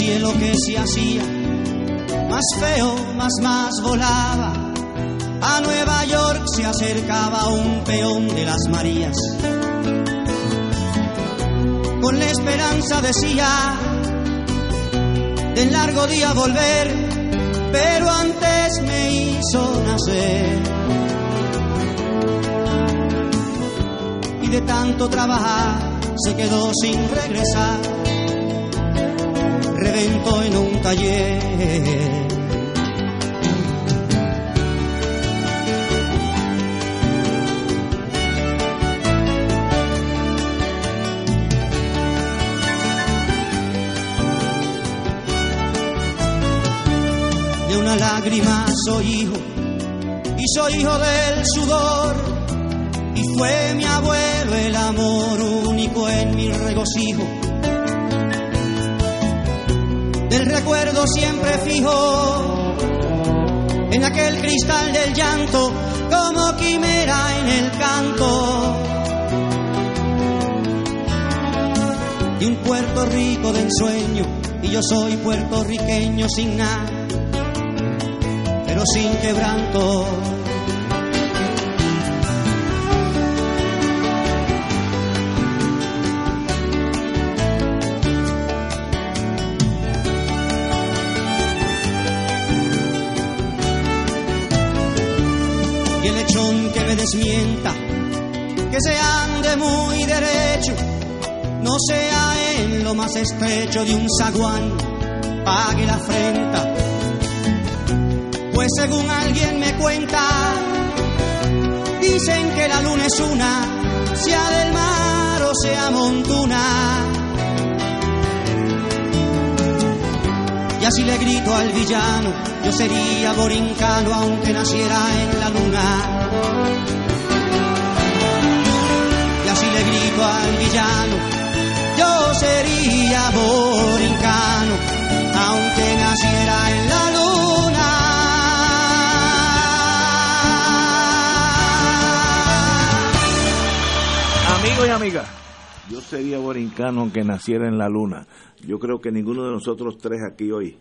Cielo que se hacía más feo, más más volaba. A Nueva York se acercaba un peón de las Marías. Con la esperanza decía del largo día volver, pero antes me hizo nacer. Y de tanto trabajar se quedó sin regresar en un taller. De una lágrima soy hijo y soy hijo del sudor y fue mi abuelo el amor único en mi regocijo del recuerdo siempre fijo en aquel cristal del llanto como quimera en el canto. De un Puerto Rico de ensueño y yo soy puertorriqueño sin nada pero sin quebranto desmienta, que se ande muy derecho, no sea en lo más estrecho de un zaguán, pague la afrenta. Pues según alguien me cuenta, dicen que la luna es una, sea del mar o sea montuna. Y así le grito al villano, yo sería borincano aunque naciera en la luna. Al villano, yo sería borincano, aunque naciera en la luna. Amigos y amigas, yo sería borincano aunque naciera en la luna. Yo creo que ninguno de nosotros tres aquí hoy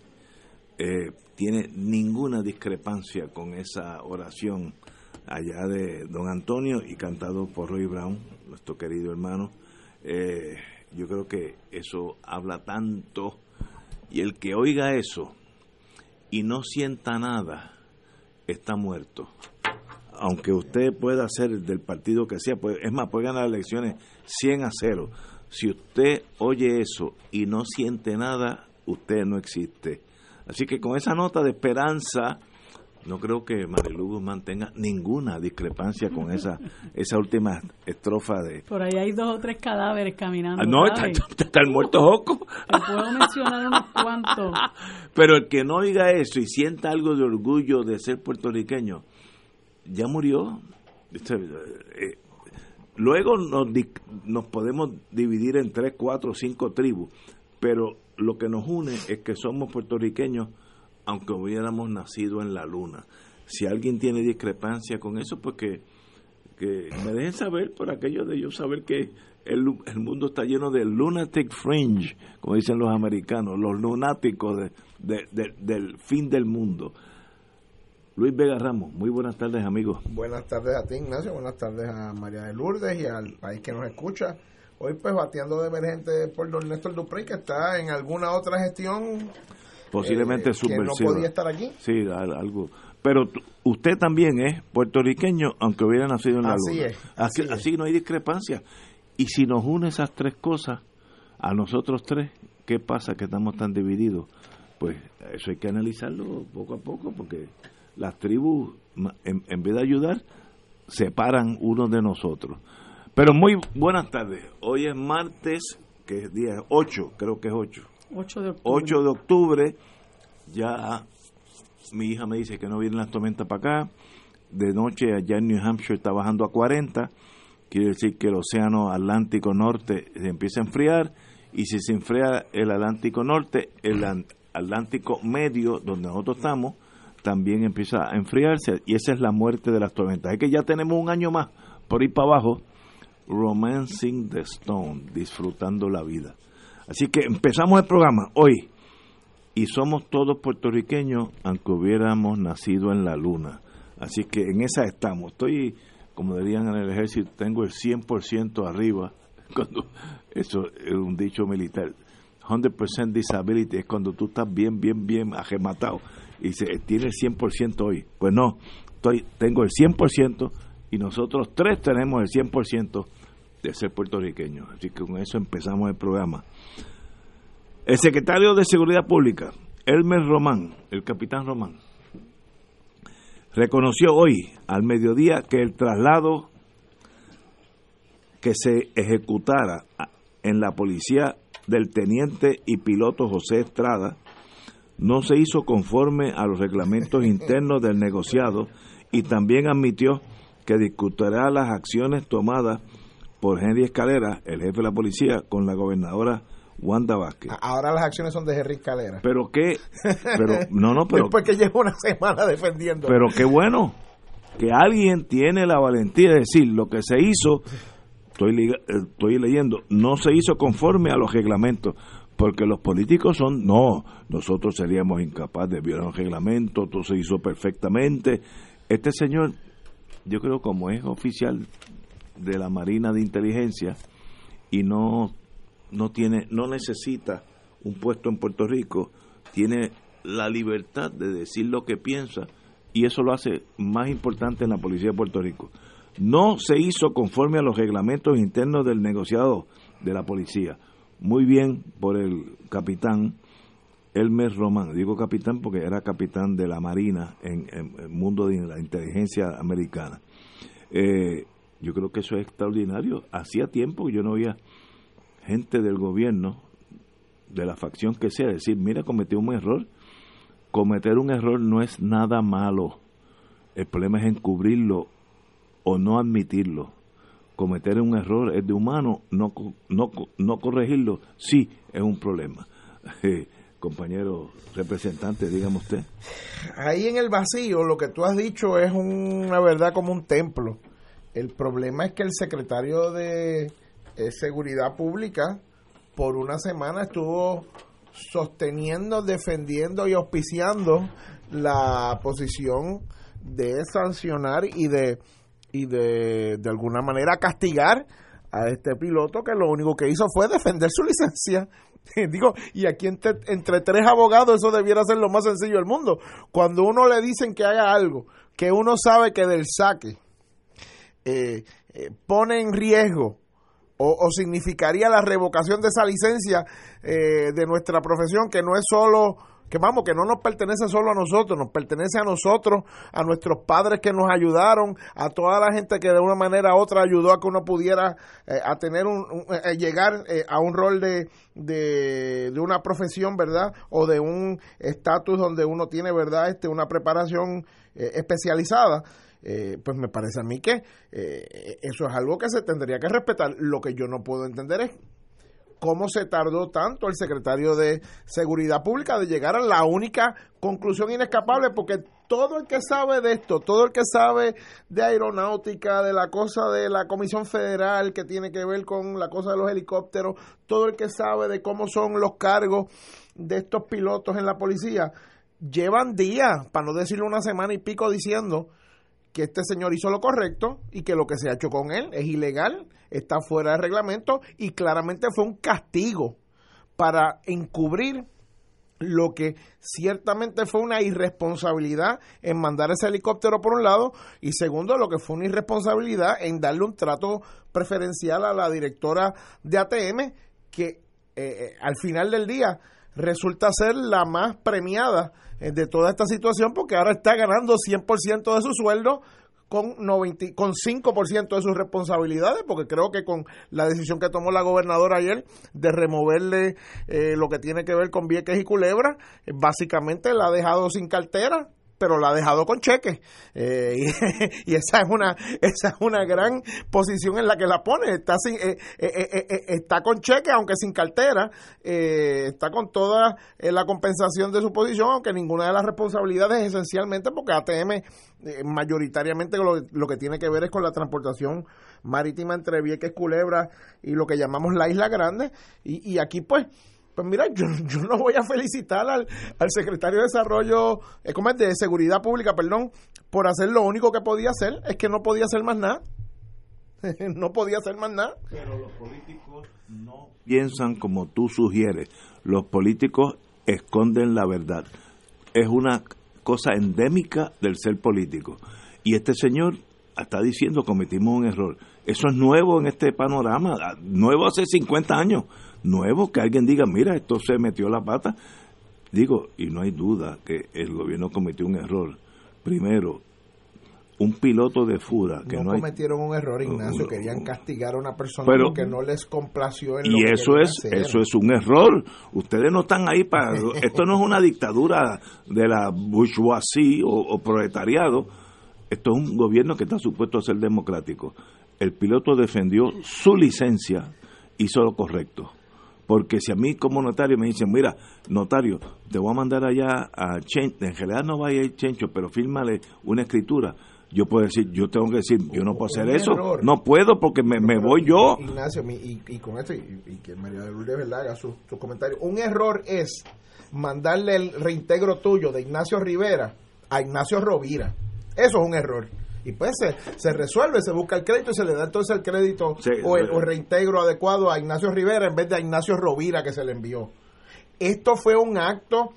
eh, tiene ninguna discrepancia con esa oración allá de Don Antonio y cantado por Roy Brown, nuestro querido hermano. Eh, yo creo que eso habla tanto y el que oiga eso y no sienta nada está muerto. Aunque usted pueda ser del partido que sea, pues, es más, puede ganar elecciones 100 a 0. Si usted oye eso y no siente nada, usted no existe. Así que con esa nota de esperanza, no creo que Marilu Guzmán tenga ninguna discrepancia con esa esa última estrofa de... Por ahí hay dos o tres cadáveres caminando. Ah, no, está, está, el muerto Joco. puedo mencionar unos cuantos. Pero el que no oiga eso y sienta algo de orgullo de ser puertorriqueño, ya murió. Este, eh, luego nos, nos podemos dividir en tres, cuatro, cinco tribus, pero lo que nos une es que somos puertorriqueños aunque hubiéramos nacido en la luna. Si alguien tiene discrepancia con eso, pues que, me dejen saber por aquello de yo saber que el, mundo está lleno de lunatic fringe, como dicen los americanos, los lunáticos del fin del mundo. Luis Vega Ramos, muy buenas tardes amigos. Buenas tardes a ti Ignacio, buenas tardes a María de Lourdes y al país que nos escucha. Hoy pues bateando de emergente por don Néstor Duprey que está en alguna otra gestión posiblemente eh, no podía estar aquí. Sí, algo. Pero usted también es puertorriqueño, aunque hubiera nacido en la así Es, así, así, no hay discrepancia. Y si nos une esas tres cosas, a nosotros tres, ¿qué pasa que estamos tan divididos? pues eso hay que analizarlo poco a poco, porque las tribus, en, en vez de ayudar, separan uno de nosotros. Pero muy buenas tardes. Hoy es martes, que es día 8, creo que es 8. 8 de octubre. 8 de octubre, ya mi hija me dice que no vienen las tormentas para acá. De noche allá en New Hampshire está bajando a 40. Quiere decir que el océano Atlántico Norte se empieza a enfriar. Y si se enfría el Atlántico Norte, el Atlántico Medio, donde nosotros estamos, también empieza a enfriarse. Y esa es la muerte de las tormentas. Es que ya tenemos un año más por ir para abajo. Romancing the Stone, disfrutando la vida. Así que empezamos el programa hoy y somos todos puertorriqueños aunque hubiéramos nacido en la luna. Así que en esa estamos. Estoy, como dirían en el ejército, tengo el 100% arriba. Cuando, eso es un dicho militar. 100% disability es cuando tú estás bien, bien, bien agematado y se tiene el 100% hoy. Pues no, estoy, tengo el 100% y nosotros tres tenemos el 100% de ser puertorriqueños. Así que con eso empezamos el programa. El secretario de Seguridad Pública, Elmer Román, el capitán Román, reconoció hoy al mediodía que el traslado que se ejecutara en la policía del teniente y piloto José Estrada no se hizo conforme a los reglamentos internos del negociado y también admitió que discutirá las acciones tomadas por Henry Escalera, el jefe de la policía, con la gobernadora Wanda Vázquez. Ahora las acciones son de Henry Escalera. Pero qué, pero no, no, pero después que lleva una semana defendiendo. Pero qué bueno que alguien tiene la valentía de decir lo que se hizo. Estoy, estoy leyendo, no se hizo conforme a los reglamentos, porque los políticos son, no, nosotros seríamos incapaces de violar un reglamento, todo se hizo perfectamente. Este señor, yo creo como es oficial de la Marina de Inteligencia y no no tiene no necesita un puesto en Puerto Rico, tiene la libertad de decir lo que piensa y eso lo hace más importante en la policía de Puerto Rico. No se hizo conforme a los reglamentos internos del negociado de la policía. Muy bien por el capitán Elmer Román. Digo capitán porque era capitán de la Marina en, el mundo de la inteligencia americana. Eh, yo creo que eso es extraordinario. Hacía tiempo que yo no había gente del gobierno, de la facción que sea, decir, mira, cometió un error. Cometer un error no es nada malo. El problema es encubrirlo o no admitirlo. Cometer un error es de humano, no, no, no corregirlo, sí es un problema. compañero representante, dígame usted. Ahí en el vacío lo que tú has dicho es una verdad como un templo. El problema es que el secretario de Seguridad Pública por una semana estuvo sosteniendo, defendiendo y auspiciando la posición de sancionar y de y de, de alguna manera castigar a este piloto que lo único que hizo fue defender su licencia. Digo, y aquí entre, tres abogados eso debiera ser lo más sencillo del mundo. Cuando uno le dicen que haga algo que uno sabe que del saque eh, eh, pone en riesgo o, significaría la revocación de esa licencia eh, de nuestra profesión, que no es solo, que vamos, que no nos pertenece solo a nosotros, nos pertenece a nosotros, a nuestros padres que nos ayudaron, a toda la gente que de una manera u otra ayudó a que uno pudiera a tener un, llegar a un rol de, de, de, una profesión, ¿verdad? O de un estatus donde uno tiene, ¿verdad? Este, una preparación especializada. Eh, pues me parece a mí que eh, eso es algo que se tendría que respetar. Lo que yo no puedo entender es cómo se tardó tanto el secretario de Seguridad Pública de llegar a la única conclusión inescapable, porque todo el que sabe de esto, todo el que sabe de aeronáutica, de la cosa de la Comisión Federal que tiene que ver con la cosa de los helicópteros, todo el que sabe de cómo son los cargos de estos pilotos en la policía, llevan días, para no decirlo una semana y pico, diciendo que este señor hizo lo correcto y que lo que se ha hecho con él es ilegal, está fuera de reglamento y claramente fue un castigo para encubrir lo que ciertamente fue una irresponsabilidad en mandar ese helicóptero por un lado y segundo lo que fue una irresponsabilidad en darle un trato preferencial a la directora de ATM que eh, eh, al final del día resulta ser la más premiada eh, de toda esta situación porque ahora está ganando 100% de su sueldo con, 90, con 5% de sus responsabilidades, porque creo que con la decisión que tomó la gobernadora ayer de removerle eh, lo que tiene que ver con Vieques y Culebra, eh, básicamente la ha dejado sin cartera, pero la ha dejado con cheque. Eh, y, esa es una esa es una gran posición en la que la pone. Está, sin, eh, eh, está con cheque, aunque sin cartera. está con toda la compensación de su posición, aunque ninguna de las responsabilidades esencialmente porque ATM mayoritariamente lo, lo, que tiene que ver es con la transportación marítima entre Vieques, Culebra y lo que llamamos la Isla Grande. Y, y aquí pues pues mira, yo, yo no voy a felicitar al, secretario de Desarrollo, eh, ¿cómo es? De Seguridad Pública, perdón, por hacer lo único que podía hacer, es que no podía hacer más nada. no podía hacer más nada. Pero los políticos no piensan como tú sugieres. Los políticos esconden la verdad. Es una cosa endémica del ser político. Y este señor está diciendo cometimos un error. Eso es nuevo en este panorama, nuevo hace 50 años nuevo que alguien diga, mira, esto se metió la pata. Digo, y no hay duda que el gobierno cometió un error. Primero, un piloto de FURA que no, cometieron un error Ignacio querían castigar a una persona porque no les complació en y eso es eso es un error. Ustedes no están ahí para esto no es una dictadura de la bourgeoisie o, o, proletariado. Esto es un gobierno que está supuesto a ser democrático. El piloto defendió su licencia hizo lo correcto porque si a mí como notario me dicen, mira, notario, te voy a mandar allá a Chencho, en realidad no vaya a ir Chencho, pero fírmale una escritura, yo puedo decir, yo tengo que decir, yo no puedo hacer eso, no puedo porque me, me voy yo. Ignacio, y, y con esto, y, que María de Lourdes verdad haga su, su comentario, un error es mandarle el reintegro tuyo de Ignacio Rivera a Ignacio Rovira. Eso es un error y pues se, resuelve, se busca el crédito y se le da entonces el crédito o, el, reintegro adecuado a Ignacio Rivera en vez de a Ignacio Rovira que se le envió. Esto fue un acto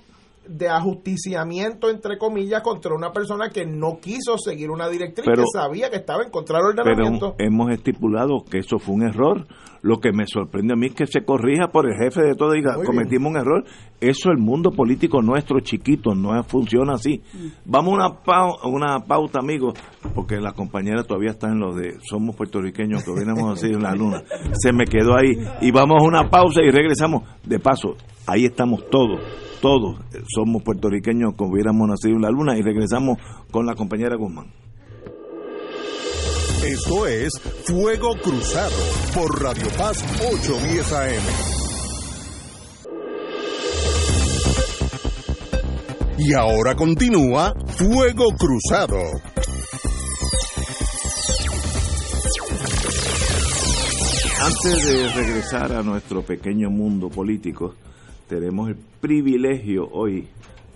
de ajusticiamiento, entre comillas, contra una persona que no quiso seguir una directriz que sabía que estaba en contra del ordenamiento. Pero hemos estipulado que eso fue un error. Lo que me sorprende a mí es que se corrija por el jefe de todo y diga, cometimos un error. Eso el mundo político nuestro chiquito no funciona así. Vamos a una, una pauta, amigos, porque la compañera todavía está en lo de somos puertorriqueños, que hubiéramos así en la luna. Se me quedó ahí. Y vamos a una pausa y regresamos. De paso, ahí estamos todos todos somos puertorriqueños como hubiéramos nacido en la luna y regresamos con la compañera Guzmán. Esto es Fuego Cruzado por Radio Paz 810 AM. Y ahora continúa Fuego Cruzado. Antes de regresar a nuestro pequeño mundo político, tenemos el privilegio hoy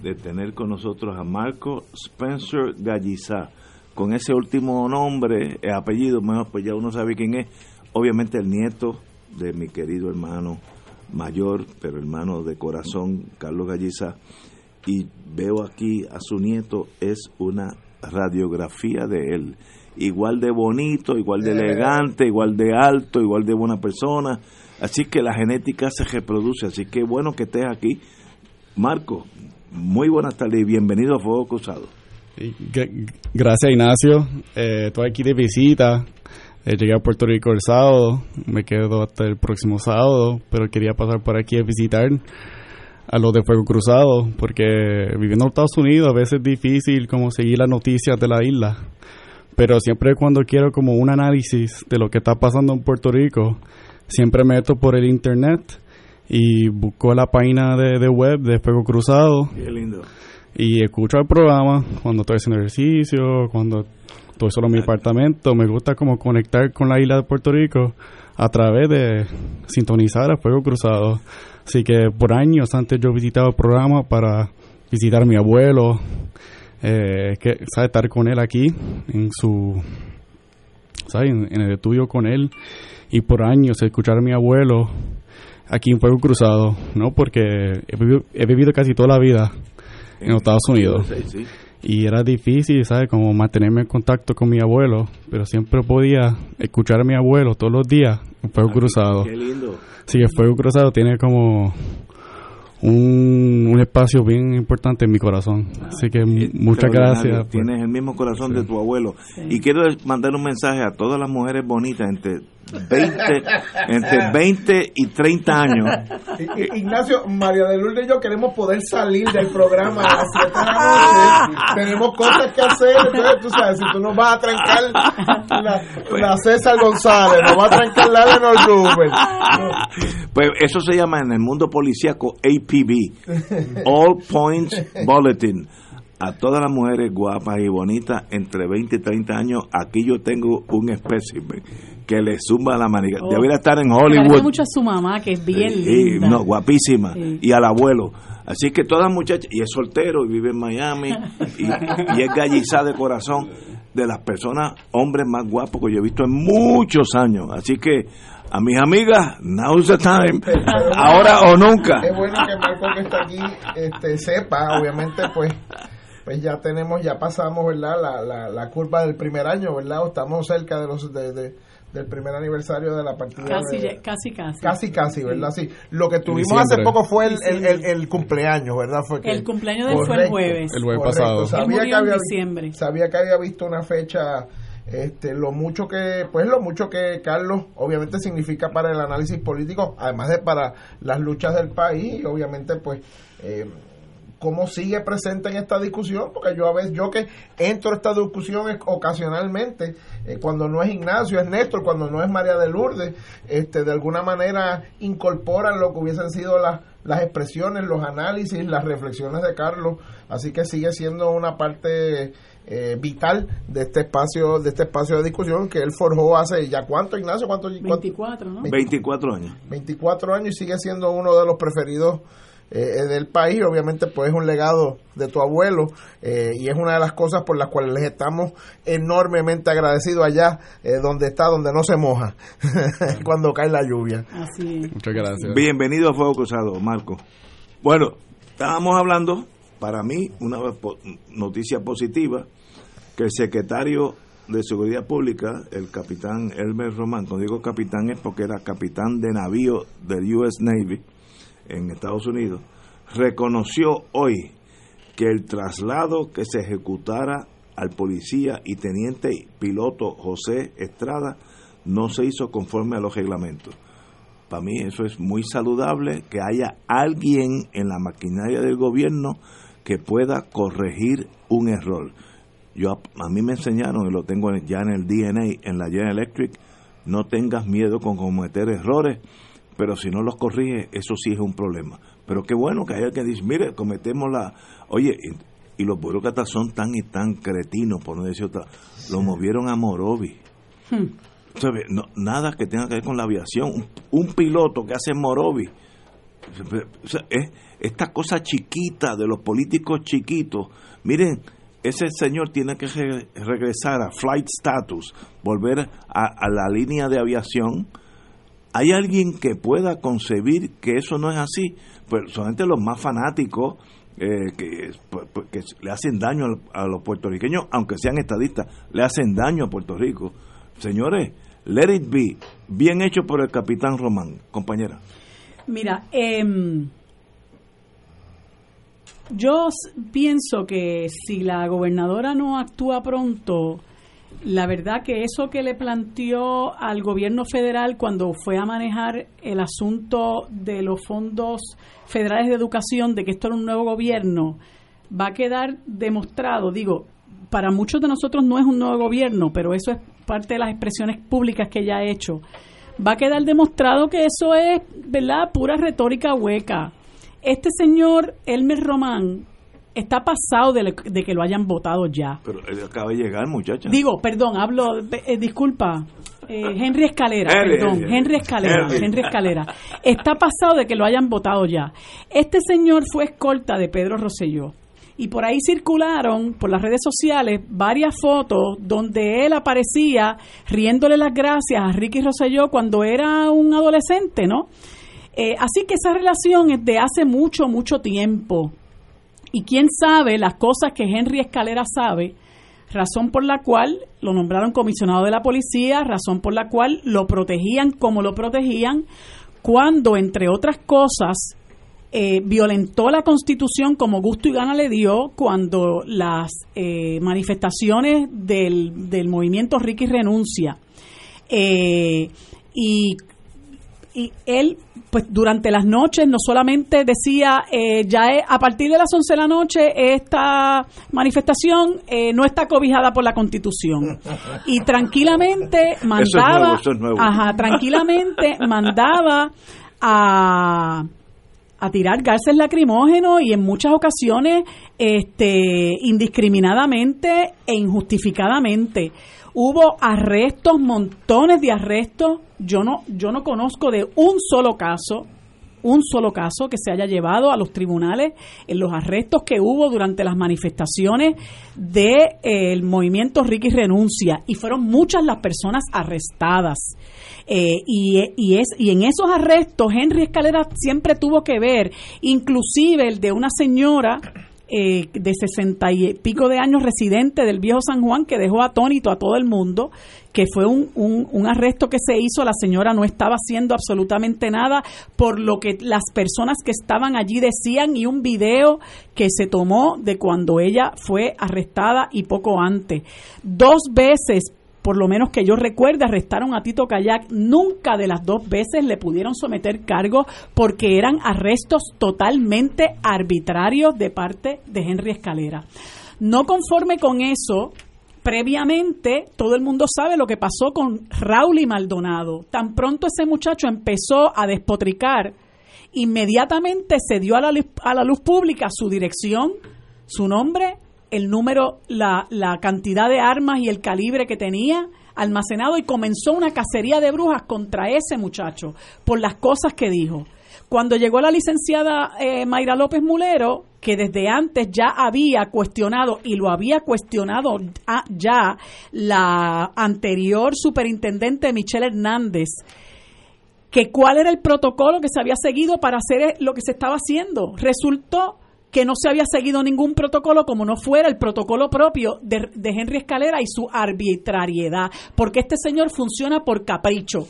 de tener con nosotros a Marco Spencer Gallizá. Con ese último nombre, el apellido, mejor pues ya uno sabe quién es. Obviamente el nieto de mi querido hermano mayor, pero hermano de corazón, Carlos Gallizá. Y veo aquí a su nieto, es una radiografía de él. Igual de bonito, igual de elegante, igual de alto, igual de buena persona Así que la genética se reproduce, así que bueno que estés aquí. Marco, muy buenas tardes y bienvenido a Fuego Cruzado. Gracias Ignacio, eh, estoy aquí de visita, eh, llegué a Puerto Rico el sábado, me quedo hasta el próximo sábado, pero quería pasar por aquí a visitar a los de Fuego Cruzado, porque viviendo en Estados Unidos a veces es difícil como seguir las noticias de la isla, pero siempre cuando quiero como un análisis de lo que está pasando en Puerto Rico, siempre meto por el internet y busco la página de, web de Fuego Cruzado. Qué lindo. Y escucho el programa cuando estoy haciendo ejercicio, cuando estoy solo en mi apartamento. Me gusta como conectar con la isla de Puerto Rico a través de sintonizar a Fuego Cruzado. Así que por años antes yo visitaba el programa para visitar a mi abuelo, eh, que, ¿sabe? estar con él aquí en su, ¿sabe? en el estudio con él y por años escuchar a mi abuelo aquí en Fuego Cruzado, ¿no? Porque he vivido, casi toda la vida en Estados Unidos. Y era difícil, ¿sabes? Como mantenerme en contacto con mi abuelo, pero siempre podía escuchar a mi abuelo todos los días en Fuego Cruzado. Qué lindo. Sí, el Fuego Cruzado tiene como un, un espacio bien importante en mi corazón. Así que m- muchas Extraordinario. gracias. por- Tienes el mismo corazón Sí. de tu abuelo. Y quiero mandar un mensaje a todas las mujeres bonitas entre 20, entre 20 y 30 años. Ignacio, María de Lourdes y yo queremos poder salir del programa a las 7 de la noche. Tenemos cosas que hacer. Entonces, tú sabes, si tú nos vas a trancar la, la César González, nos va a trancar la Lenor Rubén. Pues eso se llama en el mundo policíaco APB, All Points Bulletin. A todas las mujeres guapas y bonitas entre 20 y 30 años, aquí yo tengo un espécimen que le zumba la manija. Oh. Debería estar en Hollywood. mucho a su mamá, que es bien Sí, linda. no, guapísima. Sí. Y al abuelo. Así que todas muchachas, y es soltero y vive en Miami, y, y es gallizada de corazón, de las personas, hombres más guapos que yo he visto en muchos años. Así que a mis amigas, now's the time, ahora o nunca. Es bueno que Marco que está aquí este, sepa, obviamente, pues pues ya tenemos, ya pasamos, ¿verdad? La, la, la curva del primer año, ¿verdad? O estamos cerca de los de, de- del primer aniversario de la partida. Casi, de- ya- casi, casi. Casi, casi, ¿verdad? Sí. Lo que tuvimos hace poco fue el, el, el- el cumpleaños, ¿verdad? Fue que- El cumpleaños de él fue el Correcto. jueves. El jueves Correcto. pasado. Sabía que había, diciembre. sabía que había visto una fecha, este, lo mucho que, pues lo mucho que Carlos obviamente significa para el análisis político, además de para las luchas del país y obviamente pues eh, cómo sigue presente en esta discusión, porque yo a veces, yo que entro a esta discusión es- ocasionalmente, eh, cuando no es Ignacio, es Néstor, cuando no es María de Lourdes, este, de alguna manera incorporan lo que hubiesen sido las, las expresiones, los análisis, las reflexiones de Carlos, así que sigue siendo una parte eh, vital de este espacio, de este espacio de discusión que él forjó hace ya cuánto, Ignacio, cuánto, cuánto? 24, ¿no? 24 años. 24 años y sigue siendo uno de los preferidos eh, del país. Obviamente, pues es un legado de tu abuelo eh, y es una de las cosas por las cuales les estamos enormemente agradecidos allá eh, donde está, donde no se moja cuando cae la lluvia. Así es. Muchas gracias. Bienvenido a Fuego Cruzado, Marco. Bueno, estábamos hablando, para mí, una noticia positiva, que el secretario de Seguridad Pública, el capitán Elmer Román, cuando digo capitán es porque era capitán de navío del US Navy en Estados Unidos, reconoció hoy que el traslado que se ejecutara al policía y teniente piloto José Estrada no se hizo conforme a los reglamentos. Para mí eso es muy saludable, que haya alguien en la maquinaria del gobierno que pueda corregir un error. Yo a, mí me enseñaron, y lo tengo en- ya en el DNA, en la General Electric, no tengas miedo con cometer errores, pero si no los corriges, eso sí es un problema. Pero qué bueno que haya que dice, mire, cometemos la... Oye, y, y los burócratas son tan y tan cretinos, por no decir otra, lo movieron a Morovi. No, nada que tenga que ver con la aviación. Un, un piloto que hace Morovi. O sea, es esta cosa chiquita de los políticos chiquitos. Miren, ese señor tiene que re- regresar a flight status, volver a, a la línea de aviación. ¿Hay alguien que pueda concebir que eso no es así? Pues solamente los más fanáticos eh, que, pues, pues, le hacen daño a los puertorriqueños, aunque sean estadistas, le hacen daño a Puerto Rico. Señores, let it be, bien hecho por el capitán Román, compañera. Mira, em, yo pienso que si la gobernadora no actúa pronto, la verdad que eso que le planteó al gobierno federal cuando fue a manejar el asunto de los fondos federales de educación, de que esto era un nuevo gobierno, va a quedar demostrado, digo, para muchos de nosotros no es un nuevo gobierno, pero eso es parte de las expresiones públicas que ella ha hecho. Va a quedar demostrado que eso es, ¿verdad?, pura retórica hueca. Este señor, Elmer Román, está pasado de, le- de que lo hayan votado ya. Pero él acaba de llegar, muchacha. Digo, perdón, hablo, eh, disculpa, eh, Henry Escalera, Henry, perdón, Henry. Henry Escalera, Henry. Henry Escalera. Está pasado de que lo hayan votado ya. Este señor fue escolta de Pedro Rosselló. Y por ahí circularon por las redes sociales varias fotos donde él aparecía riéndole las gracias a Ricky Rosselló cuando era un adolescente, ¿no? Eh, así que esa relación es de hace mucho, mucho tiempo. Y quién sabe las cosas que Henry Escalera sabe, razón por la cual lo nombraron comisionado de la policía, razón por la cual lo protegían como lo protegían, cuando, entre otras cosas, eh, violentó la constitución como gusto y gana le dio cuando las eh, manifestaciones del, del movimiento Ricky renuncia eh, y y él, pues durante las noches no solamente decía, eh, ya a partir de las 11 de la noche esta manifestación eh, no está cobijada por la Constitución. Y tranquilamente mandaba, ajá, tranquilamente mandaba a a tirar gases lacrimógenos y en muchas ocasiones este indiscriminadamente e injustificadamente hubo arrestos montones de arrestos yo no, yo no conozco de un solo caso, un solo caso que se haya llevado a los tribunales en los arrestos que hubo durante las manifestaciones del de, movimiento Ricky Renuncia y fueron muchas las personas arrestadas. Eh, y, y, es, y en esos arrestos Henry Escalera siempre tuvo que ver, inclusive el de una señora eh, de sesenta y pico de años residente del viejo San Juan que dejó atónito a todo el mundo, que fue un, un, arresto que se hizo, la señora no estaba haciendo absolutamente nada por lo que las personas que estaban allí decían y un video que se tomó de cuando ella fue arrestada y poco antes. Dos veces por lo menos que yo recuerde, arrestaron a Tito Kayak. Nunca de las dos veces le pudieron someter cargo porque eran arrestos totalmente arbitrarios de parte de Henry Escalera. No conforme con eso, previamente todo el mundo sabe lo que pasó con Raúl y Maldonado. Tan pronto ese muchacho empezó a despotricar, inmediatamente se dio a la luz pública su dirección, su nombre, el número, la, la cantidad de armas y el calibre que tenía almacenado y comenzó una cacería de brujas contra ese muchacho por las cosas que dijo. Cuando llegó la licenciada eh, Mayra López Mulero, que desde antes ya había cuestionado y lo había cuestionado ya la anterior superintendente Michelle Hernández, que cuál era el protocolo que se había seguido para hacer lo que se estaba haciendo. Resultó que no se había seguido ningún protocolo como no fuera el protocolo propio de, Henry Escalera y su arbitrariedad, porque este señor funciona por capricho.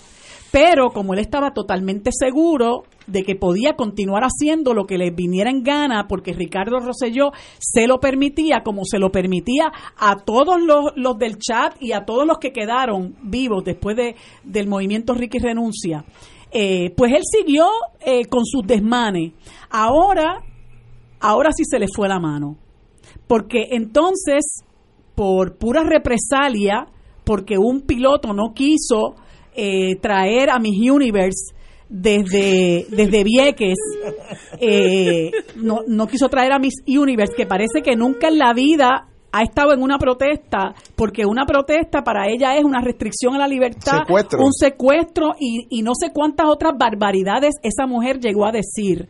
Pero como él estaba totalmente seguro de que podía continuar haciendo lo que le viniera en gana, porque Ricardo Rosselló se lo permitía, como se lo permitía a todos los, los del chat y a todos los que quedaron vivos después de, del movimiento Ricky Renuncia, eh, pues él siguió eh, con sus desmanes. Ahora ahora sí se le fue la mano. Porque entonces, por pura represalia, porque un piloto no quiso eh, traer a Miss Universe desde, desde Vieques, eh, no, no quiso traer a Miss Universe, que parece que nunca en la vida ha estado en una protesta, porque una protesta para ella es una restricción a la libertad, un secuestro y, y no sé cuántas otras barbaridades esa mujer llegó a decir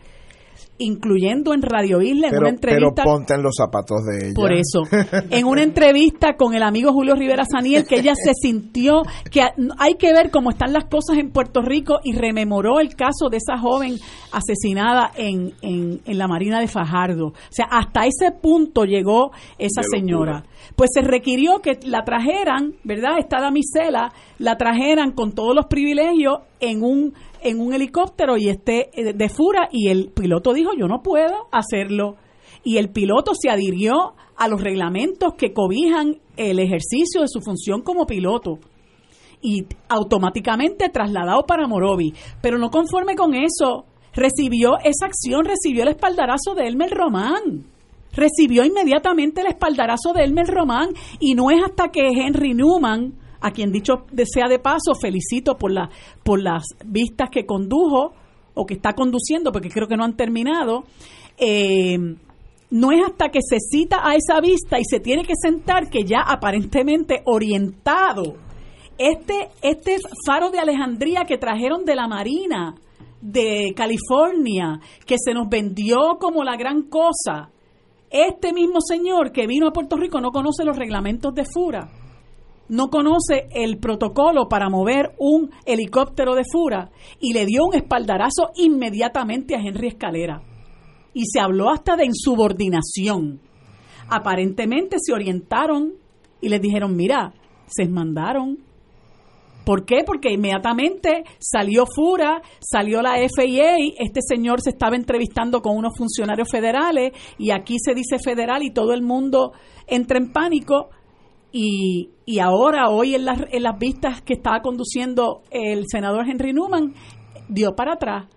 incluyendo en Radio Isla en una entrevista. Pero ponte en los zapatos de ella. Por eso, en una entrevista con el amigo Julio Rivera Saniel, que ella se sintió que hay que ver cómo están las cosas en Puerto Rico y rememoró el caso de esa joven asesinada en, en, en la Marina de Fajardo. O sea, hasta ese punto llegó esa señora. Pues se requirió que la trajeran, ¿verdad? Esta damisela, la trajeran con todos los privilegios en un en un helicóptero y esté eh, de fura y el piloto dijo yo no puedo hacerlo y el piloto se adhirió a los reglamentos que cobijan el ejercicio de su función como piloto y automáticamente trasladado para Morovi. Pero no conforme con eso, recibió esa acción, recibió el espaldarazo de Elmer Román. Recibió inmediatamente el espaldarazo de Elmer Román y no es hasta que Henry Newman a quien dicho sea de paso, felicito por, la, por las vistas que condujo o que está conduciendo, porque creo que no han terminado. Eh, no es hasta que se cita a esa vista y se tiene que sentar que ya aparentemente orientado. Este, este faro de Alejandría que trajeron de la Marina de California, que se nos vendió como la gran cosa, este mismo señor que vino a Puerto Rico no conoce los reglamentos de FURA no conoce el protocolo para mover un helicóptero de Fura y le dio un espaldarazo inmediatamente a Henry Escalera. Y se habló hasta de insubordinación. Aparentemente se orientaron y les dijeron, mira, se mandaron. ¿Por qué? Porque inmediatamente salió Fura, salió la FIA, este señor se estaba entrevistando con unos funcionarios federales y aquí se dice federal y todo el mundo entra en pánico. Y, y ahora, hoy en las, en las vistas que estaba conduciendo el senador Henry Newman, dio para atrás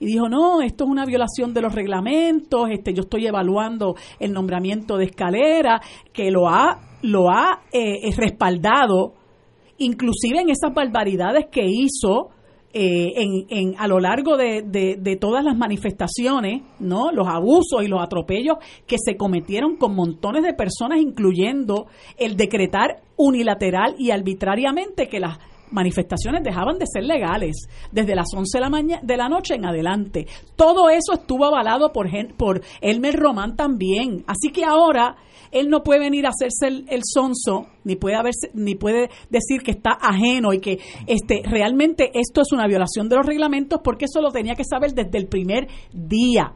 y dijo, no, esto es una violación de los reglamentos, este, yo estoy evaluando el nombramiento de escalera, que lo ha, lo ha eh, respaldado inclusive en esas barbaridades que hizo eh, en, en, a lo largo de, de, todas las manifestaciones, ¿no? Los abusos y los atropellos que se cometieron con montones de personas, incluyendo el decretar unilateral y arbitrariamente que las manifestaciones dejaban de ser legales desde las 11 de la, de la noche en adelante. Todo eso estuvo avalado por, por Elmer Román también. Así que ahora él no puede venir a hacerse el, sonso, ni puede, haberse, ni puede decir que está ajeno y que este, realmente esto es una violación de los reglamentos porque eso lo tenía que saber desde el primer día.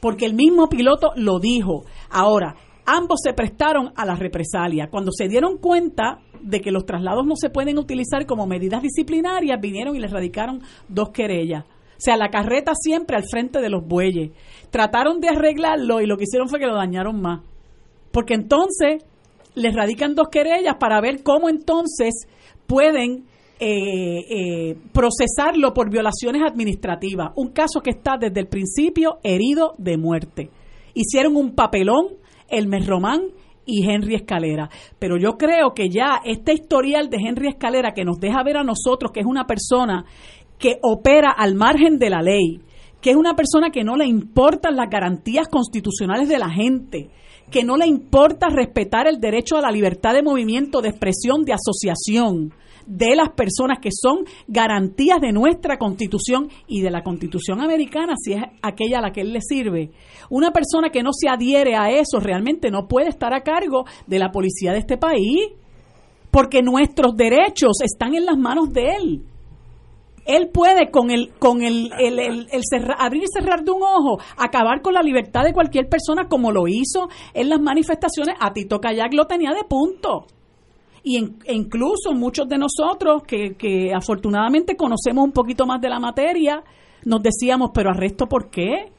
Porque el mismo piloto lo dijo. Ahora, ambos se prestaron a la represalia. Cuando se dieron cuenta de que los traslados no se pueden utilizar como medidas disciplinarias, vinieron y les radicaron dos querellas. O sea, la carreta siempre al frente de los bueyes. Trataron de arreglarlo y lo que hicieron fue que lo dañaron más. Porque entonces les radican dos querellas para ver cómo entonces pueden eh, eh, procesarlo por violaciones administrativas. Un caso que está desde el principio herido de muerte. Hicieron un papelón, el Román y Henry Escalera. Pero yo creo que ya este historial de Henry Escalera que nos deja ver a nosotros que es una persona que opera al margen de la ley, que es una persona que no le importan las garantías constitucionales de la gente, que no le importa respetar el derecho a la libertad de movimiento, de expresión, de asociación de las personas que son garantías de nuestra constitución y de la constitución americana, si es aquella a la que él le sirve. Una persona que no se adhiere a eso realmente no puede estar a cargo de la policía de este país, porque nuestros derechos están en las manos de él él puede con el con el, el, el, abrir y cerrar de un ojo acabar con la libertad de cualquier persona como lo hizo en las manifestaciones a Tito Kayak lo tenía de punto. Y e incluso muchos de nosotros que, que afortunadamente conocemos un poquito más de la materia nos decíamos pero arresto por qué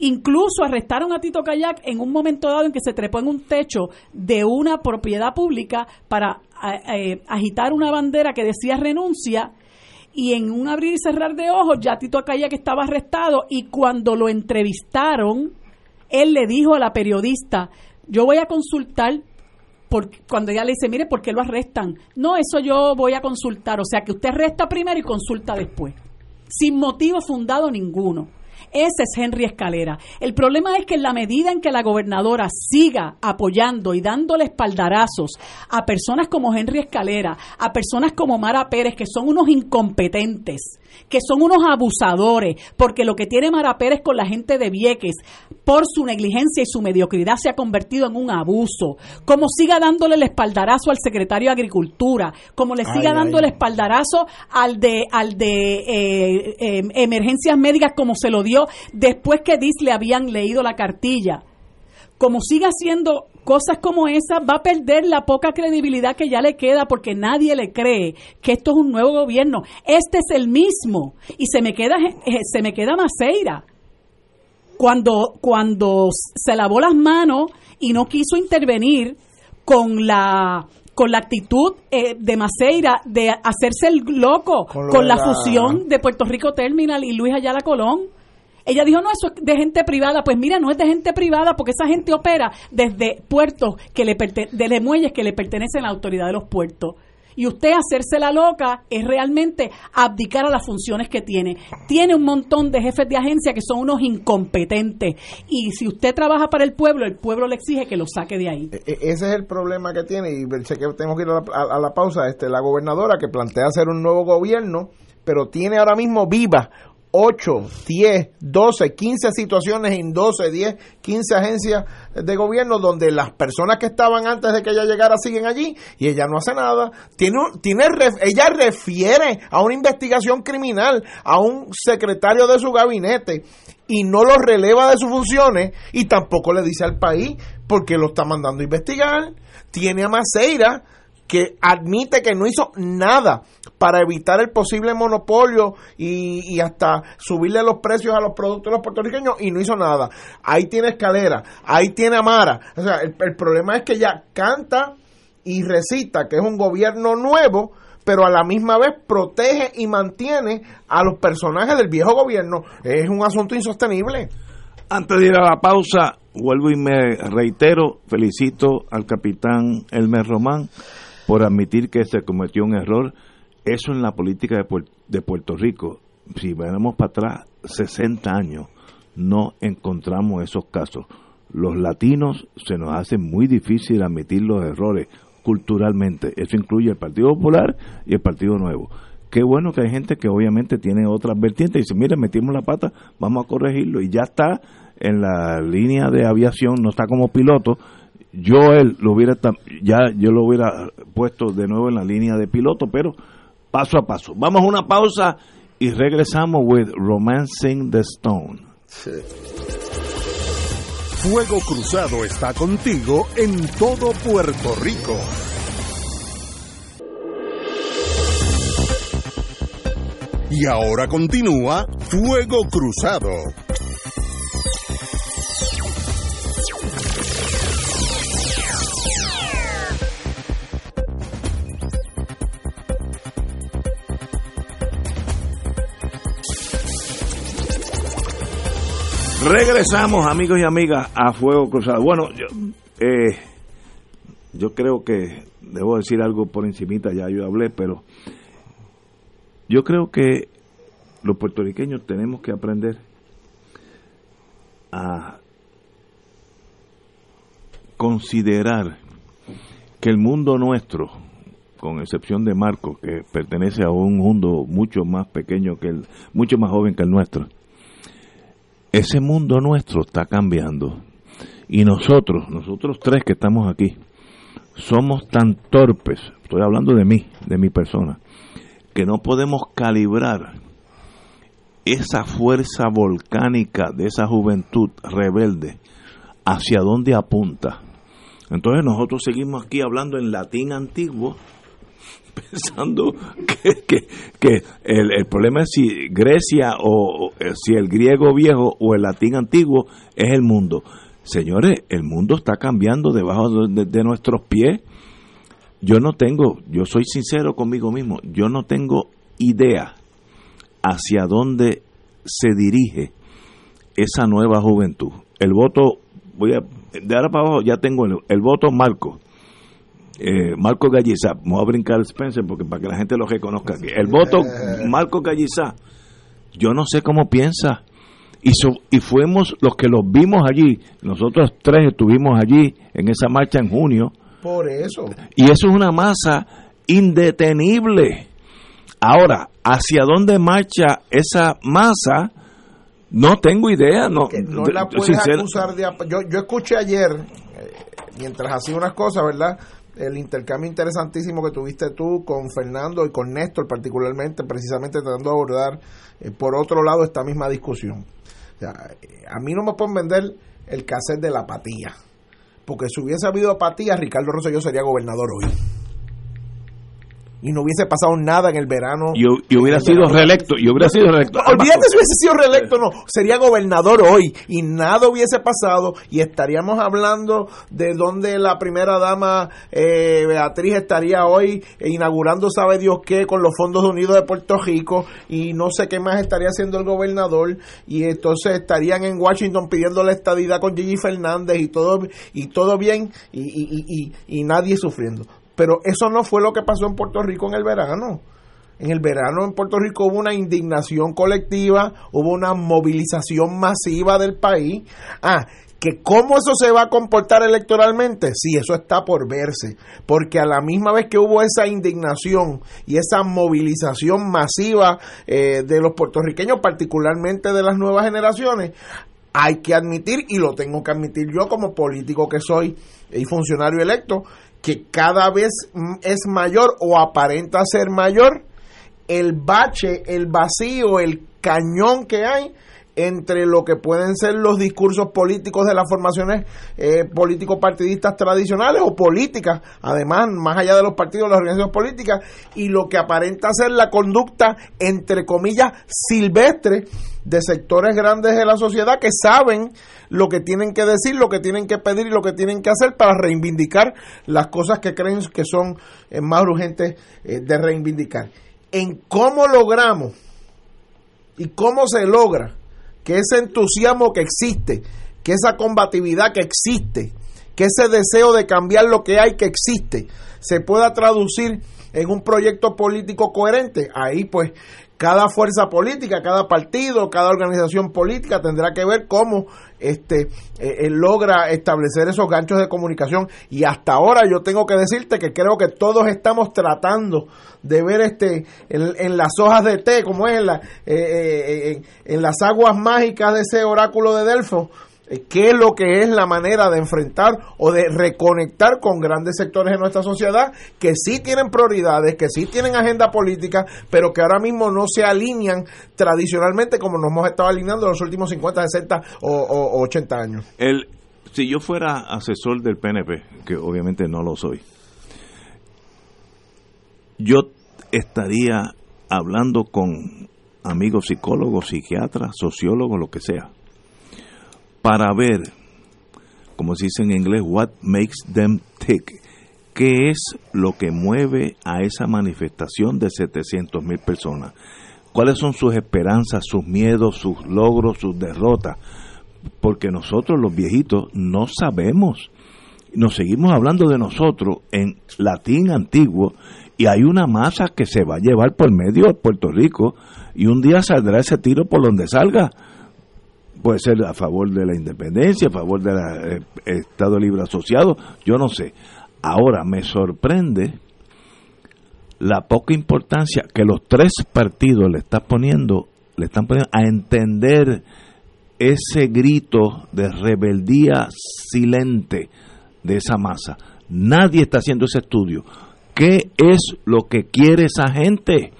Incluso arrestaron a Tito Kayak en un momento dado en que se trepó en un techo de una propiedad pública para eh, eh, agitar una bandera que decía renuncia y en un abrir y cerrar de ojos ya Tito Acaya que estaba arrestado y cuando lo entrevistaron, él le dijo a la periodista, yo voy a consultar por, cuando ella le dice, mire, ¿por qué lo arrestan? No, eso yo voy a consultar, o sea que usted arresta primero y consulta después, sin motivo fundado ninguno. Ese es Henry Escalera. El problema es que en la medida en que la gobernadora siga apoyando y dándole espaldarazos a personas como Henry Escalera, a personas como Mara Pérez, que son unos incompetentes, que son unos abusadores, porque lo que tiene Mara Pérez con la gente de Vieques, por su negligencia y su mediocridad, se ha convertido en un abuso. Como siga dándole el espaldarazo al secretario de Agricultura, como le siga dando el espaldarazo al de, al de eh, eh, emergencias médicas, como se lo dio después que Diz le habían leído la cartilla. Como siga haciendo cosas como esa, va a perder la poca credibilidad que ya le queda porque nadie le cree que esto es un nuevo gobierno. Este es el mismo. Y se me queda, eh, se me queda Maceira. Cuando, cuando se lavó las manos y no quiso intervenir con la con la actitud eh, de Maceira de hacerse el loco con, la, fusión de Puerto Rico Terminal y Luis Ayala Colón. Ella dijo, no, eso es de gente privada. Pues mira, no es de gente privada porque esa gente opera desde puertos, que le desde muelles que le pertenecen a la autoridad de los puertos. Y usted hacerse la loca es realmente abdicar a las funciones que tiene. Tiene un montón de jefes de agencia que son unos incompetentes. Y si usted trabaja para el pueblo, el pueblo le exige que lo saque de ahí. E, e, ese es el problema que tiene. Y sé que tenemos que ir a la, a la pausa. Este, la gobernadora que plantea hacer un nuevo gobierno pero tiene ahora mismo viva 8, 10, 12, 15 situaciones en 12, 10, 15 agencias de gobierno donde las personas que estaban antes de que ella llegara siguen allí y ella no hace nada. Tiene, tiene, ella refiere a una investigación criminal a un secretario de su gabinete y no lo releva de sus funciones y tampoco le dice al país porque lo está mandando a investigar. Tiene a Maceira que admite que no hizo nada para evitar el posible monopolio y, hasta subirle los precios a los productos de los puertorriqueños y no hizo nada. Ahí tiene escalera, ahí tiene Amara. O sea, el, el problema es que ya canta y recita que es un gobierno nuevo, pero a la misma vez protege y mantiene a los personajes del viejo gobierno. Es un asunto insostenible. Antes de ir a la pausa, vuelvo y me reitero, felicito al capitán Elmer Román por admitir que se cometió un error. Eso en la política de, Puerto Rico, si venimos para atrás 60 años, no encontramos esos casos. Los latinos se nos hace muy difícil admitir los errores culturalmente. Eso incluye el Partido Popular y el Partido Nuevo. Qué bueno que hay gente que obviamente tiene otras vertientes y dice, mire, metimos la pata, vamos a corregirlo y ya está en la línea de aviación, no está como piloto. Yo él lo hubiera ya yo lo hubiera puesto de nuevo en la línea de piloto, pero paso a paso. Vamos a una pausa y regresamos with Romancing the Stone. Fuego Cruzado está contigo en todo Puerto Rico. Y ahora continúa Fuego Cruzado. Regresamos, amigos y amigas, a Fuego Cruzado. Bueno, yo, eh, yo creo que debo decir algo por encimita, ya yo hablé, pero yo creo que los puertorriqueños tenemos que aprender a considerar que el mundo nuestro, con excepción de Marco, que pertenece a un mundo mucho más pequeño que el, mucho más joven que el nuestro, ese mundo nuestro está cambiando. Y nosotros, nosotros tres que estamos aquí, somos tan torpes, estoy hablando de mí, de mi persona, que no podemos calibrar esa fuerza volcánica de esa juventud rebelde hacia dónde apunta. Entonces nosotros seguimos aquí hablando en latín antiguo, pensando que, que, el, problema es si Grecia o, si el griego viejo o el latín antiguo es el mundo. Señores, el mundo está cambiando debajo de, nuestros pies. Yo no tengo, yo soy sincero conmigo mismo, yo no tengo idea hacia dónde se dirige esa nueva juventud. El voto, voy a, de ahora para abajo ya tengo el, el voto Marco eh, Marco Gallizá, vamos a brincar Spencer porque para que la gente lo reconozca aquí. El voto Marco Gallizá, yo no sé cómo piensa. Y, y fuimos los que los vimos allí, nosotros tres estuvimos allí en esa marcha en junio. Por eso. Y eso es una masa indetenible. Ahora, ¿hacia dónde marcha esa masa? No tengo idea. No, no la puedes acusar de... Yo, yo escuché ayer, eh, mientras hacía unas cosas, ¿verdad? El intercambio interesantísimo que tuviste tú con Fernando y con Néstor particularmente, precisamente tratando de abordar eh, por otro lado esta misma discusión. Eh, a mí no me pueden vender el cassette de la apatía, porque si hubiese habido apatía, Ricardo Rosselló sería gobernador hoy y no hubiese pasado nada en el verano. Y, hubiera sido reelecto. Y hubiera sido reelecto. olvídate si hubiese sido reelecto, no. Sería gobernador hoy y nada hubiese pasado y estaríamos hablando de donde la primera dama eh, Beatriz estaría hoy inaugurando sabe Dios qué con los fondos unidos de Puerto Rico y no sé qué más estaría haciendo el gobernador y entonces estarían en Washington pidiendo la estadidad con Gigi Fernández y todo y todo bien y, y, y, y nadie sufriendo pero eso no fue lo que pasó en Puerto Rico en el verano. En el verano en Puerto Rico hubo una indignación colectiva, hubo una movilización masiva del país. Ah, que cómo eso se va a comportar electoralmente, sí, eso está por verse, porque a la misma vez que hubo esa indignación y esa movilización masiva eh, de los puertorriqueños, particularmente de las nuevas generaciones, hay que admitir, y lo tengo que admitir yo como político que soy y funcionario electo, que cada vez es mayor o aparenta ser mayor, el bache, el vacío, el cañón que hay entre lo que pueden ser los discursos políticos de las formaciones eh, político-partidistas tradicionales o políticas, además, más allá de los partidos, las organizaciones políticas, y lo que aparenta ser la conducta, entre comillas, silvestre de sectores grandes de la sociedad que saben lo que tienen que decir, lo que tienen que pedir y lo que tienen que hacer para reivindicar las cosas que creen que son eh, más urgentes eh, de reivindicar. En cómo logramos y cómo se logra que ese entusiasmo que existe, que esa combatividad que existe, que ese deseo de cambiar lo que hay que existe, se pueda traducir en un proyecto político coherente. Ahí pues cada fuerza política, cada partido, cada organización política tendrá que ver cómo este eh, logra establecer esos ganchos de comunicación. Y hasta ahora yo tengo que decirte que creo que todos estamos tratando de ver este en, las hojas de té como es en, la, eh, eh, en las aguas mágicas de ese oráculo de Delfos eh, qué es lo que es la manera de enfrentar o de reconectar con grandes sectores de nuestra sociedad que sí tienen prioridades, que sí tienen agenda política, pero que ahora mismo no se alinean tradicionalmente como nos hemos estado alineando en los últimos 50, 60 o, 80 años. El, si yo fuera asesor del PNP, que obviamente no lo soy, yo estaría hablando con amigos psicólogos, psiquiatras, sociólogos, lo que sea para ver, como se dice en inglés, what makes them tick. ¿Qué es lo que mueve a esa manifestación de 700 mil personas? ¿Cuáles son sus esperanzas, sus miedos, sus logros, sus derrotas? Porque nosotros los viejitos no sabemos. Nos seguimos hablando de nosotros en latín antiguo y hay una masa que se va a llevar por medio de Puerto Rico y un día saldrá ese tiro por donde salga puede ser a favor de la independencia, a favor del eh, Estado Libre Asociado, yo no sé. Ahora me sorprende la poca importancia que los tres partidos le están poniendo, le están poniendo a entender ese grito de rebeldía silente de esa masa. Nadie está haciendo ese estudio. ¿Qué es lo que quiere esa gente?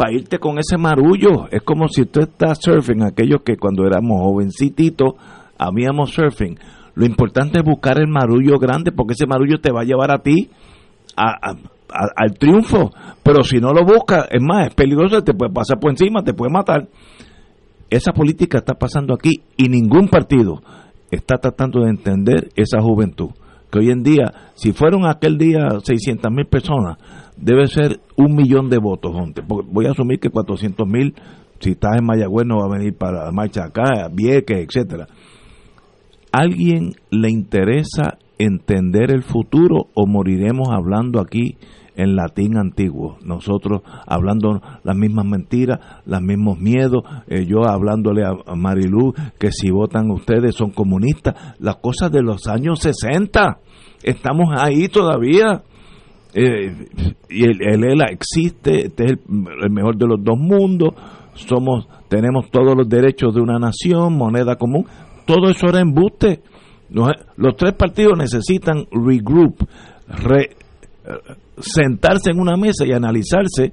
para irte con ese marullo. Es como si tú estás surfing, aquellos que cuando éramos jovencititos habíamos surfing. Lo importante es buscar el marullo grande porque ese marullo te va a llevar a ti al triunfo. Pero si no lo buscas, es más, es peligroso, te puede pasar por encima, te puede matar. Esa política está pasando aquí y ningún partido está tratando de entender esa juventud. Que hoy en día, si fueron aquel día 600 mil personas, debe ser un millón de votos, voy a asumir que 400 mil, si estás en Mayagüez, no va a venir para la marcha acá, Vieques, etcétera. ¿Alguien le interesa entender el futuro o moriremos hablando aquí en latín antiguo? Nosotros hablando las mismas mentiras, los mismos miedos, eh, yo hablándole a Marilú que si votan ustedes son comunistas, las cosas de los años 60. Estamos ahí todavía eh, y el, ELA existe, este es el, mejor de los dos mundos, somos, tenemos todos los derechos de una nación, moneda común, todo eso era embuste. Los, tres partidos necesitan regroup, re, sentarse en una mesa y analizarse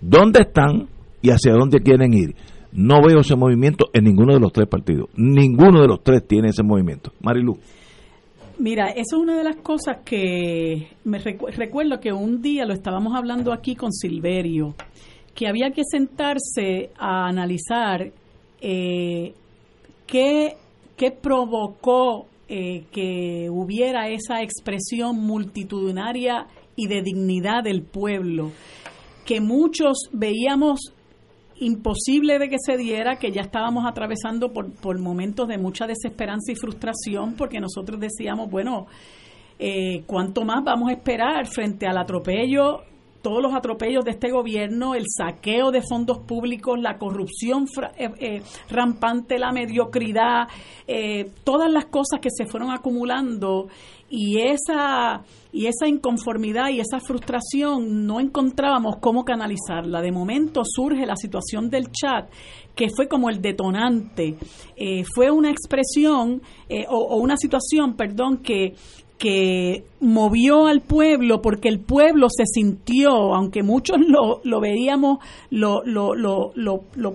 dónde están y hacia dónde quieren ir. No veo ese movimiento en ninguno de los tres partidos. Ninguno de los tres tiene ese movimiento. Marilu. Mira, eso es una de las cosas que me recuerdo que un día lo estábamos hablando aquí con Silverio, que había que sentarse a analizar eh, qué, provocó eh, que hubiera esa expresión multitudinaria y de dignidad del pueblo, que muchos veíamos imposible de que se diera, que ya estábamos atravesando por, por momentos de mucha desesperanza y frustración, porque nosotros decíamos, bueno, eh, ¿cuánto más vamos a esperar frente al atropello, todos los atropellos de este gobierno, el saqueo de fondos públicos, la corrupción eh, eh, rampante, la mediocridad, todas las cosas que se fueron acumulando y esa y esa inconformidad y esa frustración no encontrábamos cómo canalizarla. De momento surge la situación del chat, que fue como el detonante. Eh, fue una expresión eh, o, una situación, perdón, que, que movió al pueblo porque el pueblo se sintió, aunque muchos lo, lo veíamos, lo, lo, lo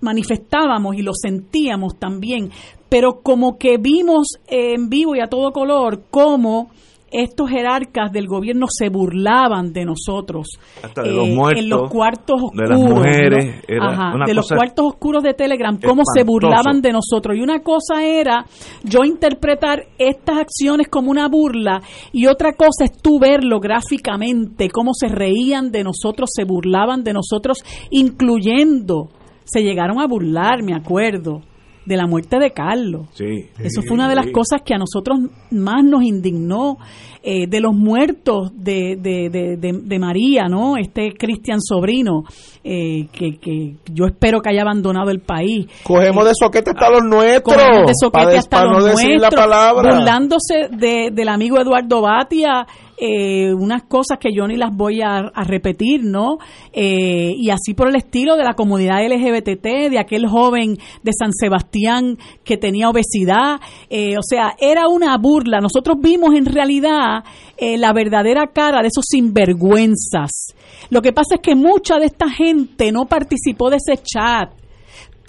manifestábamos y lo sentíamos también, pero como que vimos en vivo y a todo color cómo estos jerarcas del gobierno se burlaban de nosotros. Hasta de los muertos, en los cuartos de oscuros las mujeres, Ajá, una de los cuartos oscuros de Telegram cómo se burlaban de nosotros. Y una cosa era yo interpretar estas acciones como una burla y otra cosa es tú verlo gráficamente cómo se reían de nosotros se burlaban de nosotros incluyendo se llegaron a burlar me acuerdo de la muerte de Carlos Sí. eso fue una de las Sí. cosas que a nosotros más nos indignó, eh, de los muertos de, de, de, de- de María, ¿no? Este Cristian Sobrino, eh, que, que yo espero que haya abandonado el país. Cogemos de soquete hasta los nuestros. Cogemos de soquete hasta los no decir la nuestros, palabra. burlándose de, del amigo Eduardo Batia, eh, unas cosas que yo ni las voy a, repetir, ¿no? Eh, y así por el estilo de la comunidad LGBT, de aquel joven de San Sebastián que tenía obesidad, eh, o sea, era una burla. Nosotros vimos en realidad eh, la verdadera cara de esos sinvergüenzas. Lo que pasa es que mucha de esta gente no participó de ese chat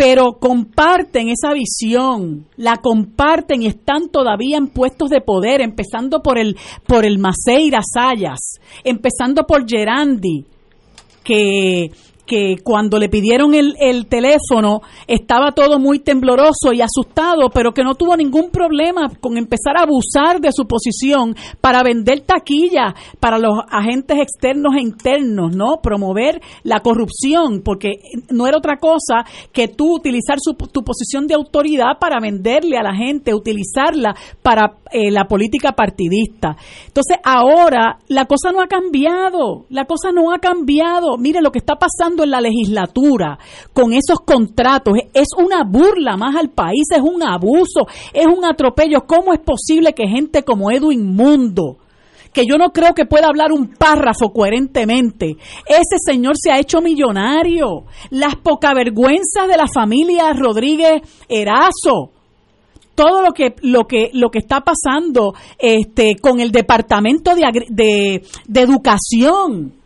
pero comparten esa visión, la comparten y están todavía en puestos de poder, empezando por el por el Maceira Sayas, empezando por Gerandi, que que cuando le pidieron el, el teléfono estaba todo muy tembloroso y asustado, pero que no tuvo ningún problema con empezar a abusar de su posición para vender taquilla para los agentes externos e internos, ¿no? Promover la corrupción, porque no era otra cosa que tú utilizar su- tu posición de autoridad para venderle a la gente, utilizarla para eh, la política partidista. Entonces, ahora la cosa no ha cambiado, la cosa no ha cambiado. Mire lo que está pasando en la legislatura con esos contratos es una burla más al país, es un abuso, es un atropello. ¿Cómo es posible que gente como Edwin Mundo que yo no creo que pueda hablar un párrafo coherentemente. Ese señor se ha hecho millonario. Las pocavergüenzas de la familia Rodríguez Erazo todo lo que lo que lo que está pasando este con el departamento de, de educación